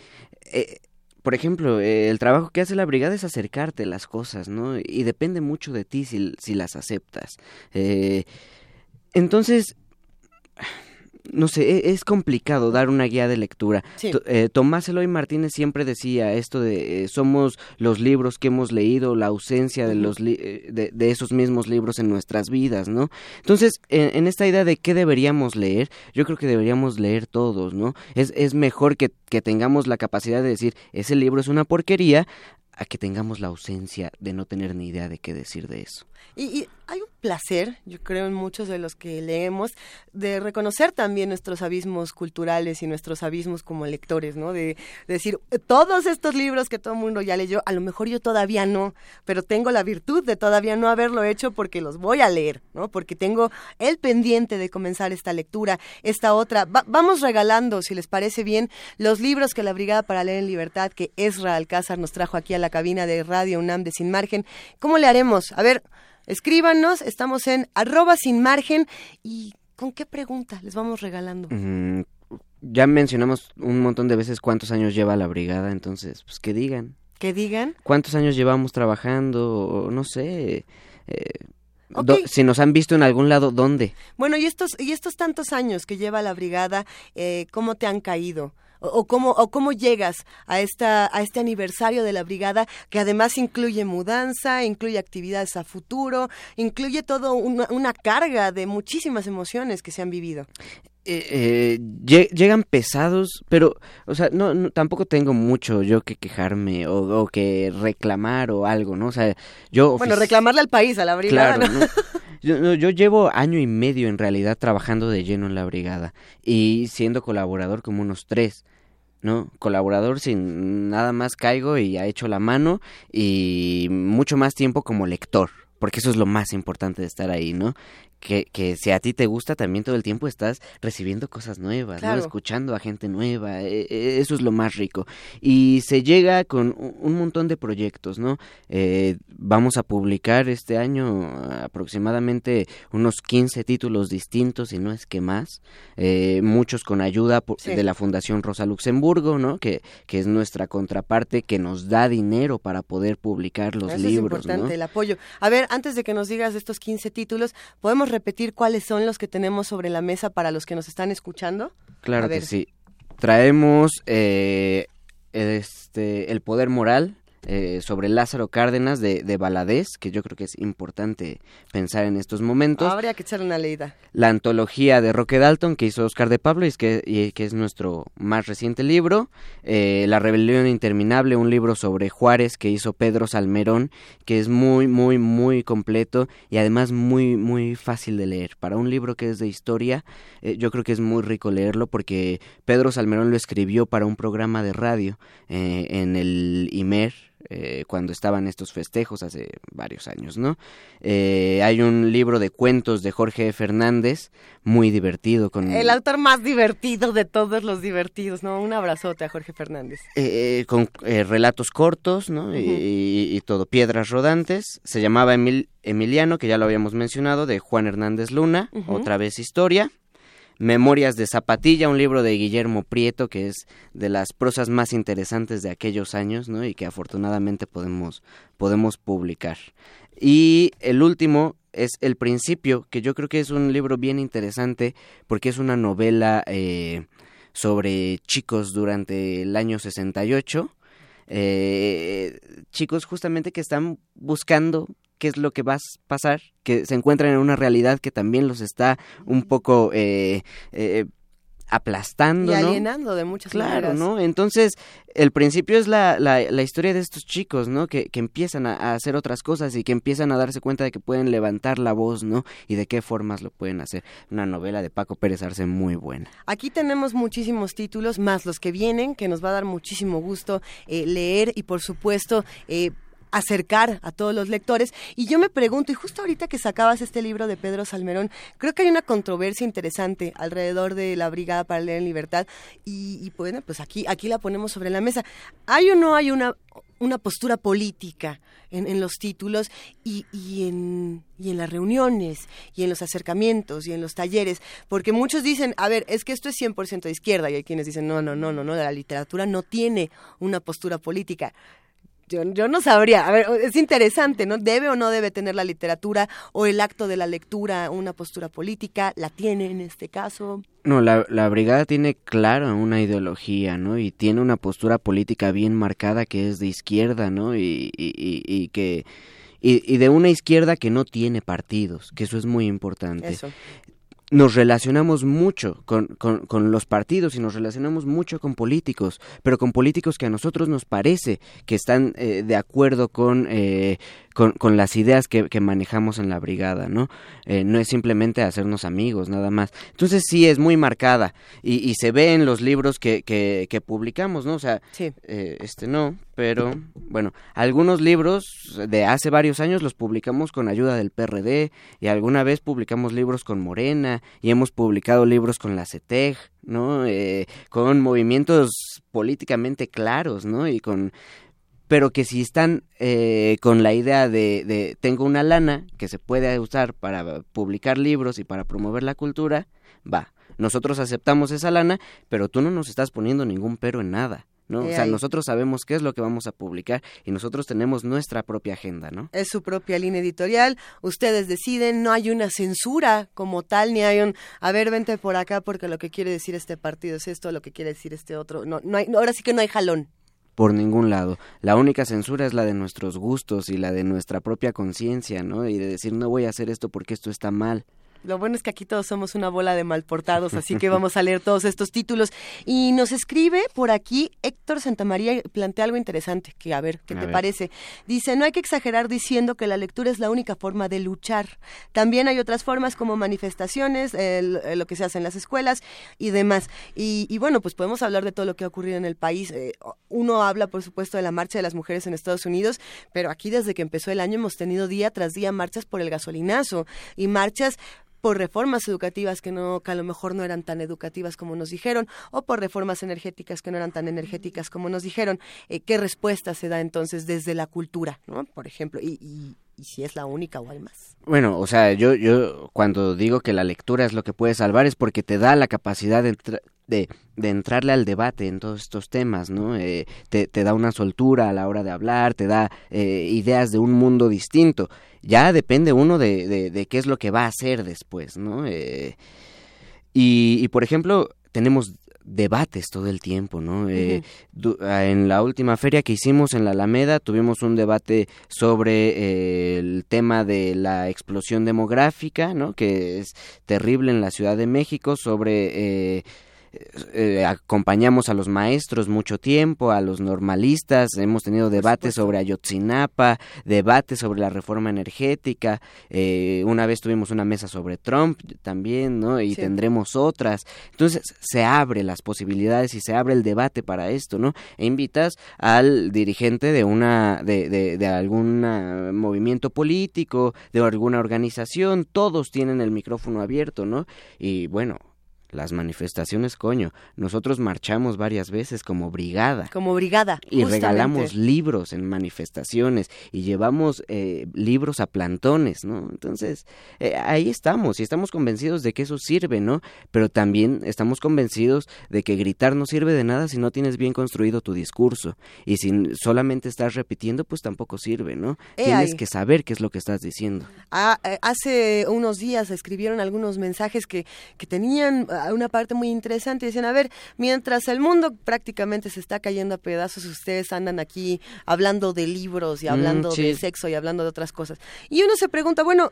eh, por ejemplo, eh, el trabajo que hace la brigada es acercarte a las cosas, ¿no? Y depende mucho de ti si, si las aceptas. Eh, entonces, no sé, e- es complicado dar una guía de lectura. Sí. Eh, Tomás Eloy Martínez siempre decía esto de eh, somos los libros que hemos leído, la ausencia de los li- eh, de, de esos mismos libros en nuestras vidas, ¿no? Entonces, en, en esta idea de qué deberíamos leer, yo creo que deberíamos leer todos, ¿no? Es, es mejor que, que tengamos la capacidad de decir, ese libro es una porquería, a que tengamos la ausencia de no tener ni idea de qué decir de eso. Y, y hay un placer, yo creo, en muchos de los que leemos, de reconocer también nuestros abismos culturales y nuestros abismos como lectores, ¿no? De, de decir, "Eh, todos estos libros que todo el mundo ya leyó, a lo mejor yo todavía no, pero tengo la virtud de todavía no haberlo hecho porque los voy a leer, ¿no? Porque tengo el pendiente de comenzar esta lectura, esta otra. Va- vamos regalando, si les parece bien, los libros que la Brigada para Leer en Libertad, que Esra Alcázar nos trajo aquí a la cabina de Radio UNAM de Sin Margen. ¿Cómo le haremos? A ver, escríbanos, estamos en arroba sin margen y ¿con qué pregunta les vamos regalando? Mm, ya mencionamos un montón de veces cuántos años lleva la brigada, entonces, pues que digan. Que digan. ¿Cuántos años llevamos trabajando? O no sé. eh, do- si nos han visto en algún lado, ¿dónde? Bueno, y estos, y estos tantos años que lleva la brigada, eh, ¿cómo te han caído? O, cómo o cómo llegas a esta a este aniversario de la brigada que además incluye mudanza, incluye actividades a futuro, incluye todo una, una carga de muchísimas emociones que se han vivido. Eh, eh, llegan pesados, pero, o sea, no, tampoco tengo mucho yo que quejarme o, que reclamar o algo, ¿no? O sea, yo... Bueno, reclamarle al país, a la brigada, ¿no? Yo, yo, llevo año y medio en realidad trabajando de lleno en la brigada y siendo colaborador como unos tres. ¿No? Colaborador sin nada más caigo y ha hecho la mano y mucho más tiempo como lector, porque eso es lo más importante de estar ahí, ¿no? Que, que, si a ti te gusta, también todo el tiempo estás recibiendo cosas nuevas, ¿no? escuchando a gente nueva, e, e, eso es lo más rico. Y se llega con un montón de proyectos, ¿no? Eh, vamos a publicar este año aproximadamente unos 15 títulos distintos, y no es que más, eh, muchos con ayuda de la Fundación Rosa Luxemburgo, ¿no? Que, que es nuestra contraparte que nos da dinero para poder publicar los libros. Es importante, el apoyo. A ver, antes de que nos digas de estos 15 títulos, podemos repetir cuáles son los que tenemos sobre la mesa para los que nos están escuchando? Claro que sí. Traemos eh, este, el poder moral, eh, sobre Lázaro Cárdenas de, de Baladés, que yo creo que es importante pensar en estos momentos. Habría que echarle una leída. La antología de Roque Dalton, que hizo Oscar de Pablo, y, que, que es nuestro más reciente libro. Eh, la Rebelión Interminable, un libro sobre Juárez que hizo Pedro Salmerón, que es muy, muy, muy completo y además muy, muy fácil de leer. Para un libro que es de historia, eh, yo creo que es muy rico leerlo porque Pedro Salmerón lo escribió para un programa de radio en el IMER, eh, cuando estaban estos festejos hace varios años, ¿no? Eh, hay un libro de cuentos de Jorge Fernández, muy divertido. Con, El autor más divertido de todos los divertidos, ¿no? Un abrazote a Jorge Fernández. Eh, con relatos cortos, ¿no? y, todo, Piedras Rodantes. Se llamaba Emiliano, que ya lo habíamos mencionado, de Juan Hernández Luna, otra vez historia. Memorias de Zapatilla, un libro de Guillermo Prieto que es de las prosas más interesantes de aquellos años, ¿no? Y que afortunadamente podemos podemos publicar. Y el último es El Principio, que yo creo que es un libro bien interesante porque es una novela eh, sobre chicos durante el año 68. Eh, chicos justamente que están buscando qué es lo que va a pasar, que se encuentran en una realidad que también los está un poco eh, eh, aplastando, y alienando de muchas claro, ¿no? Entonces, el principio es la, la, historia de estos chicos, ¿no? Que, que empiezan a, hacer otras cosas y que empiezan a darse cuenta de que pueden levantar la voz, ¿no? Y de qué formas lo pueden hacer. Una novela de Paco Pérez Arce muy buena. Aquí tenemos muchísimos títulos, más los que vienen, que nos va a dar muchísimo gusto eh, leer y, por supuesto, eh, acercar a todos los lectores. Y yo me pregunto, y justo ahorita que sacabas este libro de Pedro Salmerón, creo que hay una controversia interesante alrededor de la Brigada para leer en libertad. Y, bueno, pues aquí, aquí la ponemos sobre la mesa. ¿Hay o no hay una, una postura política en, los títulos y, y, en, y en las reuniones y en los acercamientos y en los talleres, porque muchos dicen, a ver, es que esto es 100% de izquierda y hay quienes dicen, no, no, no, no, no, la literatura no tiene una postura política yo, no sabría. A ver, es interesante, ¿no? ¿Debe o no debe tener la literatura o el acto de la lectura una postura política? ¿La tiene en este caso? No, la, la brigada tiene clara una ideología, ¿no? Y tiene una postura política bien marcada que es de izquierda, ¿no? Y, y, y, que... Y, y, de una izquierda que no tiene partidos, que eso es muy importante. Eso nos relacionamos mucho con, con, los partidos y nos relacionamos mucho con políticos, pero con políticos que a nosotros nos parece que están eh, de acuerdo con, eh, con, con, las ideas que, que, manejamos en la brigada, ¿no? Eh, no es simplemente hacernos amigos, nada más. Entonces sí es muy marcada y, y se ve en los libros que, que, que publicamos, ¿no? O sea, eh, este no, pero bueno, algunos libros de hace varios años los publicamos con ayuda del PRD y alguna vez publicamos libros con Morena y hemos publicado libros con la CETEG, ¿no? Eh, con movimientos políticamente claros, ¿no? Y con pero que si están eh, con la idea de, de, tengo una lana que se puede usar para publicar libros y para promover la cultura, va. Nosotros aceptamos esa lana, pero tú no nos estás poniendo ningún pero en nada. ¿No? He o sea, ahí. nosotros sabemos qué es lo que vamos a publicar y nosotros tenemos nuestra propia agenda, ¿no? Es su propia línea editorial, ustedes deciden, no hay una censura como tal, ni hay un, a ver, vente por acá porque lo que quiere decir este partido es esto, lo que quiere decir este otro. No, no hay, ahora sí que no hay jalón. Por ningún lado. La única censura es la de nuestros gustos y la de nuestra propia conciencia, ¿no? Y de decir, no voy a hacer esto porque esto está mal. Lo bueno es que aquí todos somos una bola de malportados, así que vamos a leer todos estos títulos. Y nos escribe por aquí Héctor Santamaría y plantea algo interesante, que a ver, ¿qué A te ver. parece? Dice, no hay que exagerar diciendo que la lectura es la única forma de luchar. También hay otras formas como manifestaciones, el- el- lo que se hace en las escuelas y demás. Y, y bueno, pues podemos hablar de todo lo que ha ocurrido en el país. Eh, uno habla, por supuesto, de la marcha de las mujeres en Estados Unidos, pero aquí desde que empezó el año hemos tenido día tras día marchas por el gasolinazo y marchas por reformas educativas que no que a lo mejor no eran tan educativas como nos dijeron o por reformas energéticas que no eran tan energéticas como nos dijeron Eh, qué respuesta se da entonces desde la cultura no por ejemplo y, y, y si es la única o hay más Bueno, o sea, yo, yo cuando digo que la lectura es lo que puede salvar es porque te da la capacidad de, de, de entrarle al debate en todos estos temas, ¿no? Eh, te, te da una soltura a la hora de hablar, te da eh, ideas de un mundo distinto. Ya depende uno de, de, de qué es lo que va a hacer después, ¿no? Eh, y, y, por ejemplo, tenemos debates todo el tiempo, ¿no? Eh, du- ah, en la última feria que hicimos en la Alameda tuvimos un debate sobre eh, el tema de la explosión demográfica, ¿no? Que es terrible en la Ciudad de México, sobre... eh, eh, acompañamos a los maestros mucho tiempo, a los normalistas, hemos tenido debates sobre Ayotzinapa, debates sobre la reforma energética, eh, una vez tuvimos una mesa sobre Trump también, ¿no? Y Sí. tendremos otras. Entonces se abre las posibilidades y se abre el debate para esto, ¿no? E invitas al dirigente de una, de, de, de algún ah, movimiento político, de alguna organización, todos tienen el micrófono abierto, ¿no? Y bueno, las manifestaciones, coño, nosotros marchamos varias veces como brigada. como brigada Y justamente. regalamos libros en manifestaciones y llevamos eh, libros a plantones, ¿no? Entonces, eh, ahí estamos y estamos convencidos de que eso sirve, ¿no? Pero también estamos convencidos de que gritar no sirve de nada si no tienes bien construido tu discurso. Y si solamente estás repitiendo, pues tampoco sirve, ¿no? Tienes ahí. que saber qué es lo que estás diciendo. Ah, eh, hace unos días escribieron algunos mensajes que, que tenían una parte muy interesante. Decían, a ver, mientras el mundo prácticamente se está cayendo a pedazos, ustedes andan aquí hablando de libros y Mm, hablando sí. de sexo y hablando de otras cosas. Y uno se pregunta, bueno,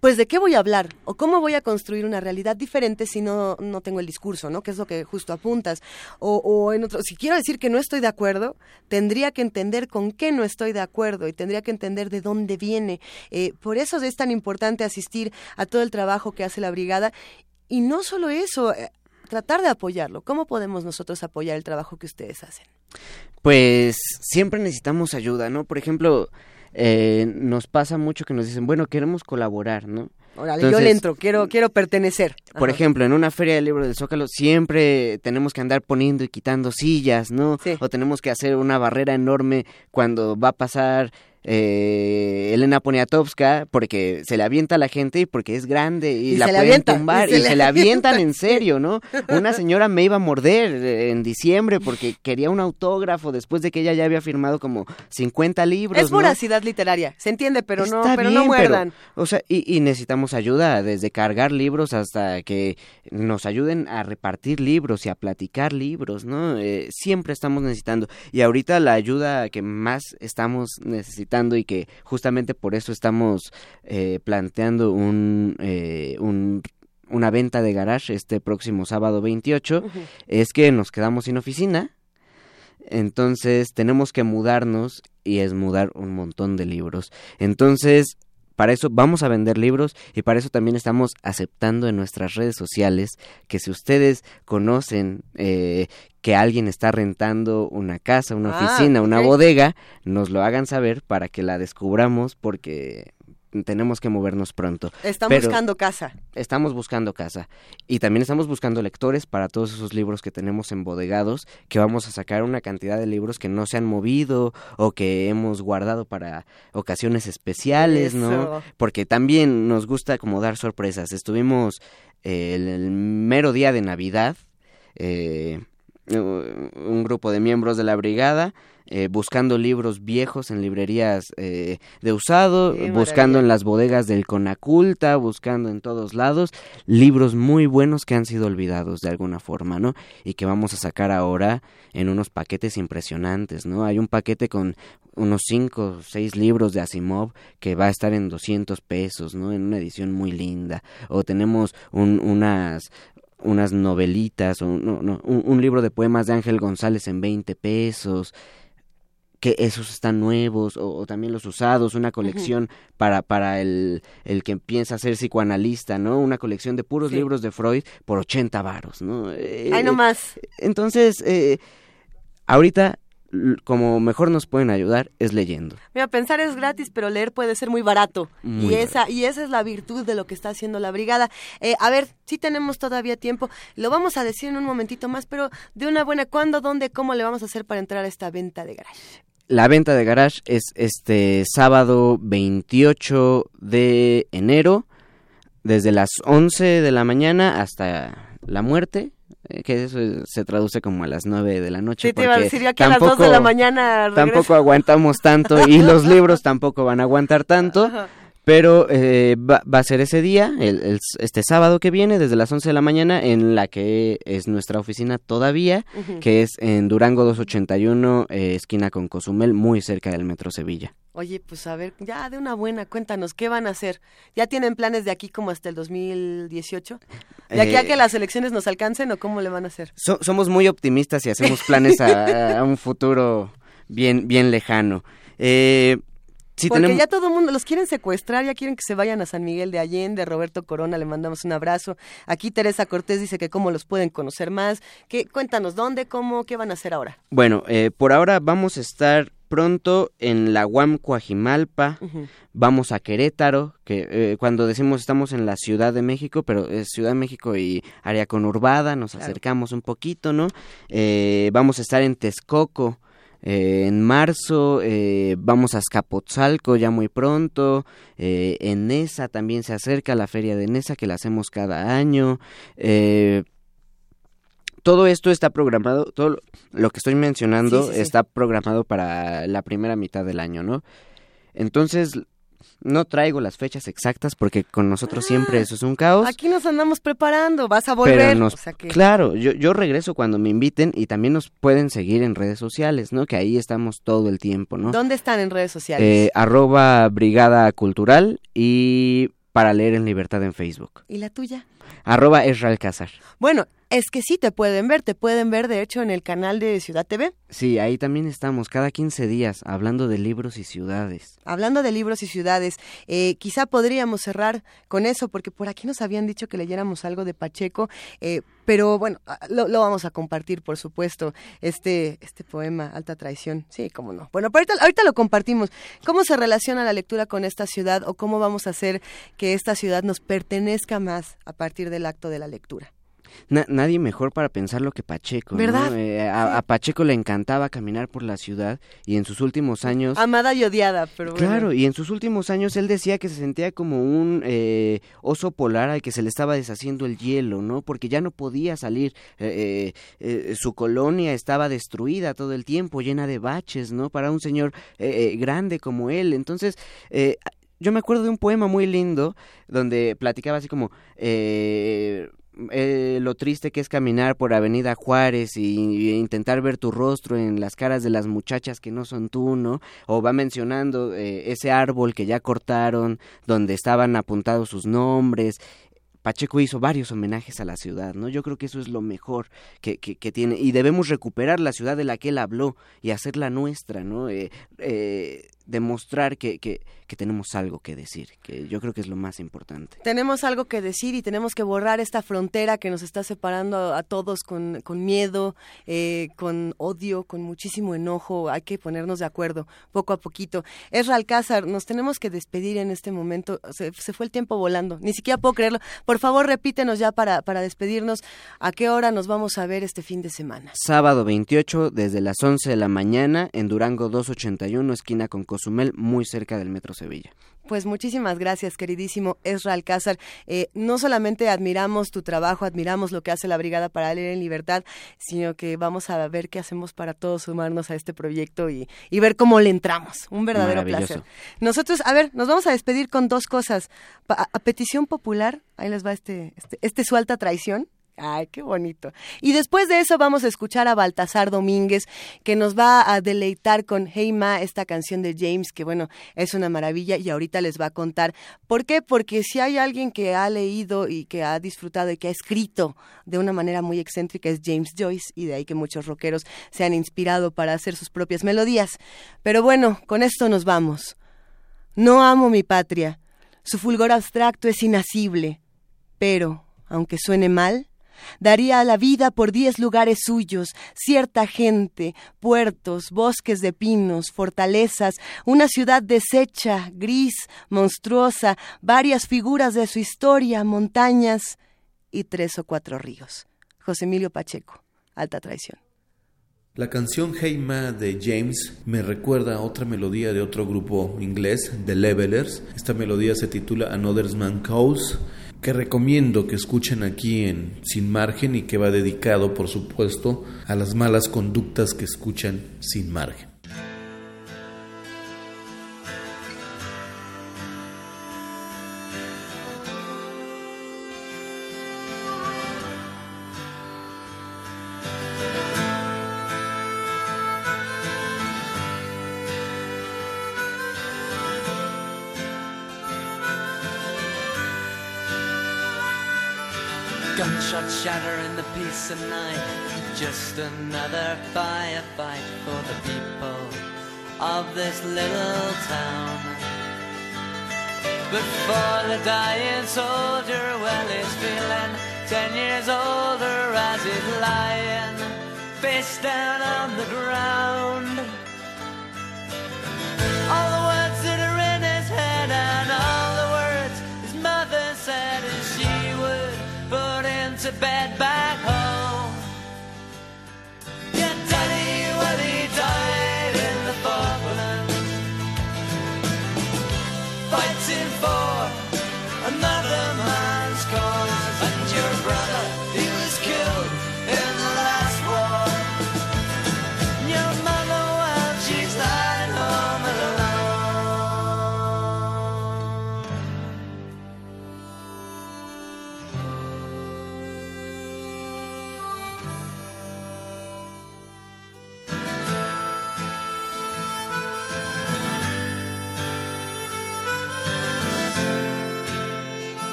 pues de qué voy a hablar o cómo voy a construir una realidad diferente si no, no tengo el discurso, ¿no? Que es lo que justo apuntas. O, o en otro, si quiero decir que no estoy de acuerdo, tendría que entender con qué no estoy de acuerdo y tendría que entender de dónde viene. Eh, por eso es tan importante asistir a todo el trabajo que hace la brigada y no solo eso. eh, tratar de apoyarlo. ¿Cómo podemos nosotros apoyar el trabajo que ustedes hacen? Pues siempre necesitamos ayuda, ¿no? Por ejemplo, eh, nos pasa mucho que nos dicen, bueno, queremos colaborar, ¿no? Órale, yo le entro, quiero, quiero pertenecer. Por ejemplo, en una feria del libro del Zócalo siempre tenemos que andar poniendo y quitando sillas, ¿no? O tenemos que hacer una barrera enorme cuando va a pasar eh, Elena Poniatowska porque se le avienta a la gente y porque es grande y, Y la pueden avienta, tumbar y se y se le avientan avienta. en serio, ¿no? Una señora me iba a morder eh, en diciembre porque quería un autógrafo después de que ella ya había firmado como 50 libros, Es ¿no? voracidad literaria, se entiende, pero no, pero no muerdan. o sea, y, y necesitamos ayuda, desde cargar libros hasta que nos ayuden a repartir libros y a platicar libros, ¿no? Eh, siempre estamos necesitando. Y ahorita la ayuda que más estamos necesitando y que justamente por eso estamos eh, planteando un, eh, un una venta de garage este próximo sábado 28 Ujú. es que nos quedamos sin oficina entonces tenemos que mudarnos y es mudar un montón de libros. Entonces, para eso vamos a vender libros y para eso también estamos aceptando en nuestras redes sociales que si ustedes conocen eh, que alguien está rentando una casa, una Ah, oficina, una bodega, nos lo hagan saber para que la descubramos porque tenemos que movernos pronto. Están Pero- buscando casa. Estamos buscando casa y también estamos buscando lectores para todos esos libros que tenemos embodegados, que vamos a sacar una cantidad de libros que no se han movido o que hemos guardado para ocasiones especiales, ¿no? Porque también nos gusta como dar sorpresas. Estuvimos eh, el, el mero día de Navidad. eh, un grupo de miembros de la brigada eh, buscando libros viejos en librerías eh, de usado, buscando en las bodegas del Conaculta, buscando en todos lados libros muy buenos que han sido olvidados de alguna forma, ¿no? Y que vamos a sacar ahora en unos paquetes impresionantes, ¿no? Hay un paquete con unos cinco o seis libros de Asimov que va a estar en 200 pesos, ¿no? En una edición muy linda. O tenemos un, unas unas novelitas o no, no, un, un, libro de poemas de Ángel González en 20 pesos que esos están nuevos o, también los usados, una colección para, para el, el, que piensa ser psicoanalista, ¿no? Una colección de puros libros de Freud por 80 varos, ¿no? Eh, Ay, no más. Entonces, eh, ahorita como mejor nos pueden ayudar es leyendo. Mira, pensar es gratis, pero leer puede ser muy barato. y esa y esa es la virtud de lo que está haciendo la brigada. Eh, a ver, si tenemos todavía tiempo. Lo vamos a decir en un momentito más, pero de una buena, ¿cuándo, dónde, cómo le vamos a hacer para entrar a esta venta de garage? La venta de garage es este sábado 28 de enero, desde las 11 de la mañana hasta la muerte que eso se traduce como a las 9 de la noche. Sí, te iba a decir, que a las 2 de la mañana Tampoco aguantamos tanto y los libros tampoco van a aguantar tanto. Pero eh, va, a ser ese día, el, este sábado que viene, desde las 11 de la mañana, en la que es nuestra oficina todavía, que es en Durango 281, eh, esquina con Cozumel, muy cerca del Metro Sevilla. Oye, pues a ver, ya de una buena, cuéntanos, ¿qué van a hacer? ¿Ya tienen planes de aquí como hasta el 2018? ¿De aquí a que las elecciones nos alcancen o cómo le van a hacer? somos muy optimistas y hacemos planes a, a un futuro bien, bien lejano. Eh, porque ya todo el mundo los quieren secuestrar, ya quieren que se vayan a San Miguel de Allende, Roberto Corona, le mandamos un abrazo. Aquí Teresa Cortés dice que cómo los pueden conocer más. ¿Qué, cuéntanos, ¿dónde, cómo, qué van a hacer ahora? Bueno, eh, por ahora vamos a estar pronto en la UAM Coajimalpa, vamos a Querétaro, que eh, cuando decimos estamos en la Ciudad de México, pero es Ciudad de México y área conurbada, nos acercamos un poquito, ¿no? Eh, vamos a estar en Texcoco, eh, en marzo eh, vamos a Escapotzalco ya muy pronto. Eh, en Nesa también se acerca la feria de Nesa que la hacemos cada año. todo esto está programado, todo lo que estoy mencionando está programado para la primera mitad del año, ¿no? Entonces, no traigo las fechas exactas porque con nosotros siempre ah, eso es un caos. Aquí nos andamos preparando, vas a volver. Claro, yo, yo regreso cuando me inviten y también nos pueden seguir en redes sociales, ¿no? Que ahí estamos todo el tiempo, ¿no? ¿Dónde están en redes sociales? Eh, arroba Brigada Cultural y para leer en libertad en Facebook. ¿Y la tuya? Arroba Esra Bueno, es que sí te pueden ver, te pueden ver de hecho en el canal de Ciudad TV. Sí, ahí también estamos cada 15 días hablando de libros y ciudades. Hablando de libros y ciudades, eh, quizá podríamos cerrar con eso porque por aquí nos habían dicho que leyéramos algo de Pacheco, eh, pero bueno, ah, lo, vamos a compartir por supuesto, este, este poema, Alta Traición, sí, cómo no. Bueno, pero ahorita, ahorita lo compartimos. ¿Cómo se relaciona la lectura con esta ciudad o cómo vamos a hacer que esta ciudad nos pertenezca más a partir del acto de la lectura? Nadie mejor para pensarlo que Pacheco. ¿Verdad? Eh, a, Pacheco le encantaba caminar por la ciudad y en sus últimos años... Amada y odiada, pero Claro, y en sus últimos años él decía que se sentía como un eh, oso polar al que se le estaba deshaciendo el hielo, ¿no? Porque ya no podía salir. Eh, su colonia estaba destruida todo el tiempo, llena de baches, ¿no? Para un señor grande como él. Entonces... yo me acuerdo de un poema muy lindo donde platicaba así como eh, eh, lo triste que es caminar por Avenida Juárez y, intentar ver tu rostro en las caras de las muchachas que no son tú, ¿no? O va mencionando eh, ese árbol que ya cortaron, donde estaban apuntados sus nombres. Pacheco hizo varios homenajes a la ciudad, ¿no? Yo creo que eso es lo mejor que, que, tiene y debemos recuperar la ciudad de la que él habló y hacerla nuestra, ¿no? Eh, eh demostrar que, que, tenemos algo que decir, que yo creo que es lo más importante. Tenemos algo que decir y tenemos que borrar esta frontera que nos está separando a, todos con, con miedo, eh, con odio, con muchísimo enojo. Hay que ponernos de acuerdo poco a poquito. Esra Alcázar, nos tenemos que despedir en este momento. Se, fue el tiempo volando, ni siquiera puedo creerlo. Por favor, repítenos ya para, para despedirnos. ¿A qué hora nos vamos a ver este fin de semana? Sábado 28, desde las 11 de la mañana, en Durango 281, esquina con Cozumel, muy cerca del Metro Sevilla. Pues muchísimas gracias, queridísimo Ezra Alcázar. Eh, no solamente admiramos tu trabajo, admiramos lo que hace la Brigada para Leer en Libertad, sino que vamos a ver qué hacemos para todos sumarnos a este proyecto y, ver cómo le entramos. Un verdadero placer. Nosotros, a ver, nos vamos a despedir con dos cosas. a, petición popular, ahí les va este, este, este su alta traición. Ay, qué bonito. Y después de eso vamos a escuchar a Baltasar Domínguez, que nos va a deleitar con Hey Ma, esta canción de James, que bueno, es una maravilla y ahorita les va a contar. ¿Por qué? Porque si hay alguien que ha leído y que ha disfrutado y que ha escrito de una manera muy excéntrica es James Joyce, y de ahí que muchos rockeros se han inspirado para hacer sus propias melodías. Pero bueno, con esto nos vamos. No amo mi patria. Su fulgor abstracto es inacible. Pero, aunque suene mal, Daría la vida por diez lugares suyos, cierta gente, puertos, bosques de pinos, fortalezas, una ciudad deshecha, gris, monstruosa, varias figuras de su historia, montañas y tres o cuatro ríos. José Emilio Pacheco, Alta Traición. La canción Hey Ma de James me recuerda a otra melodía de otro grupo inglés, The Levelers. Esta melodía se titula Another Man Calls que recomiendo que escuchen aquí en Sin Margen y que va dedicado, por supuesto, a las malas conductas que escuchan sin margen. Another firefight for the people of this little town. But for the dying soldier, well, he's feeling ten years older as he's lying face down on the ground.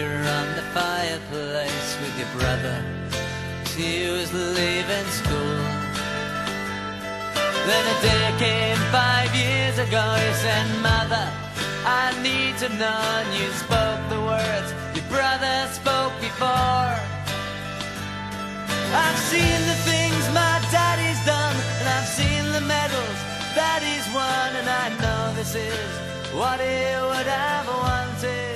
Picture on the fireplace with your brother. She was leaving school. Then a day came five years ago. You said, Mother, I need to know. And you spoke the words your brother spoke before. I've seen the things my daddy's done, and I've seen the medals that he's won, and I know this is what he would have wanted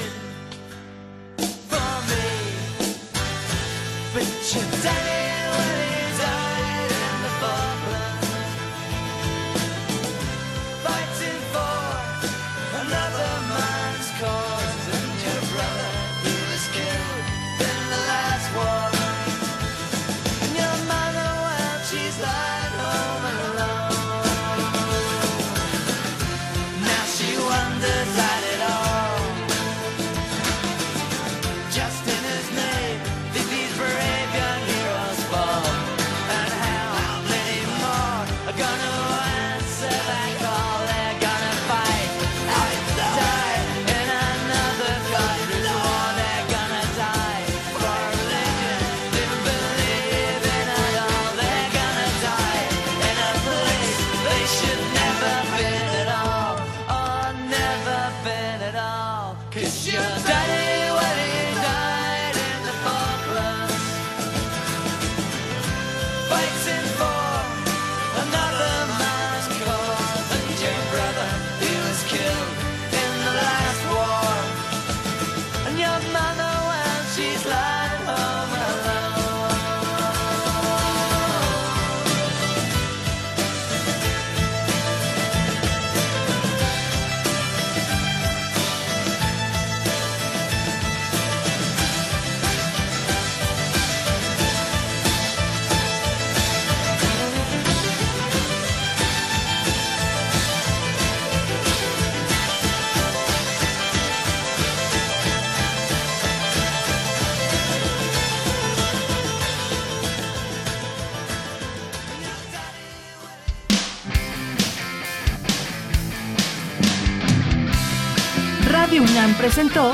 presentó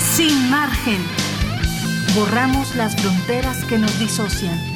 Sin margen. Borramos las fronteras que nos disocian.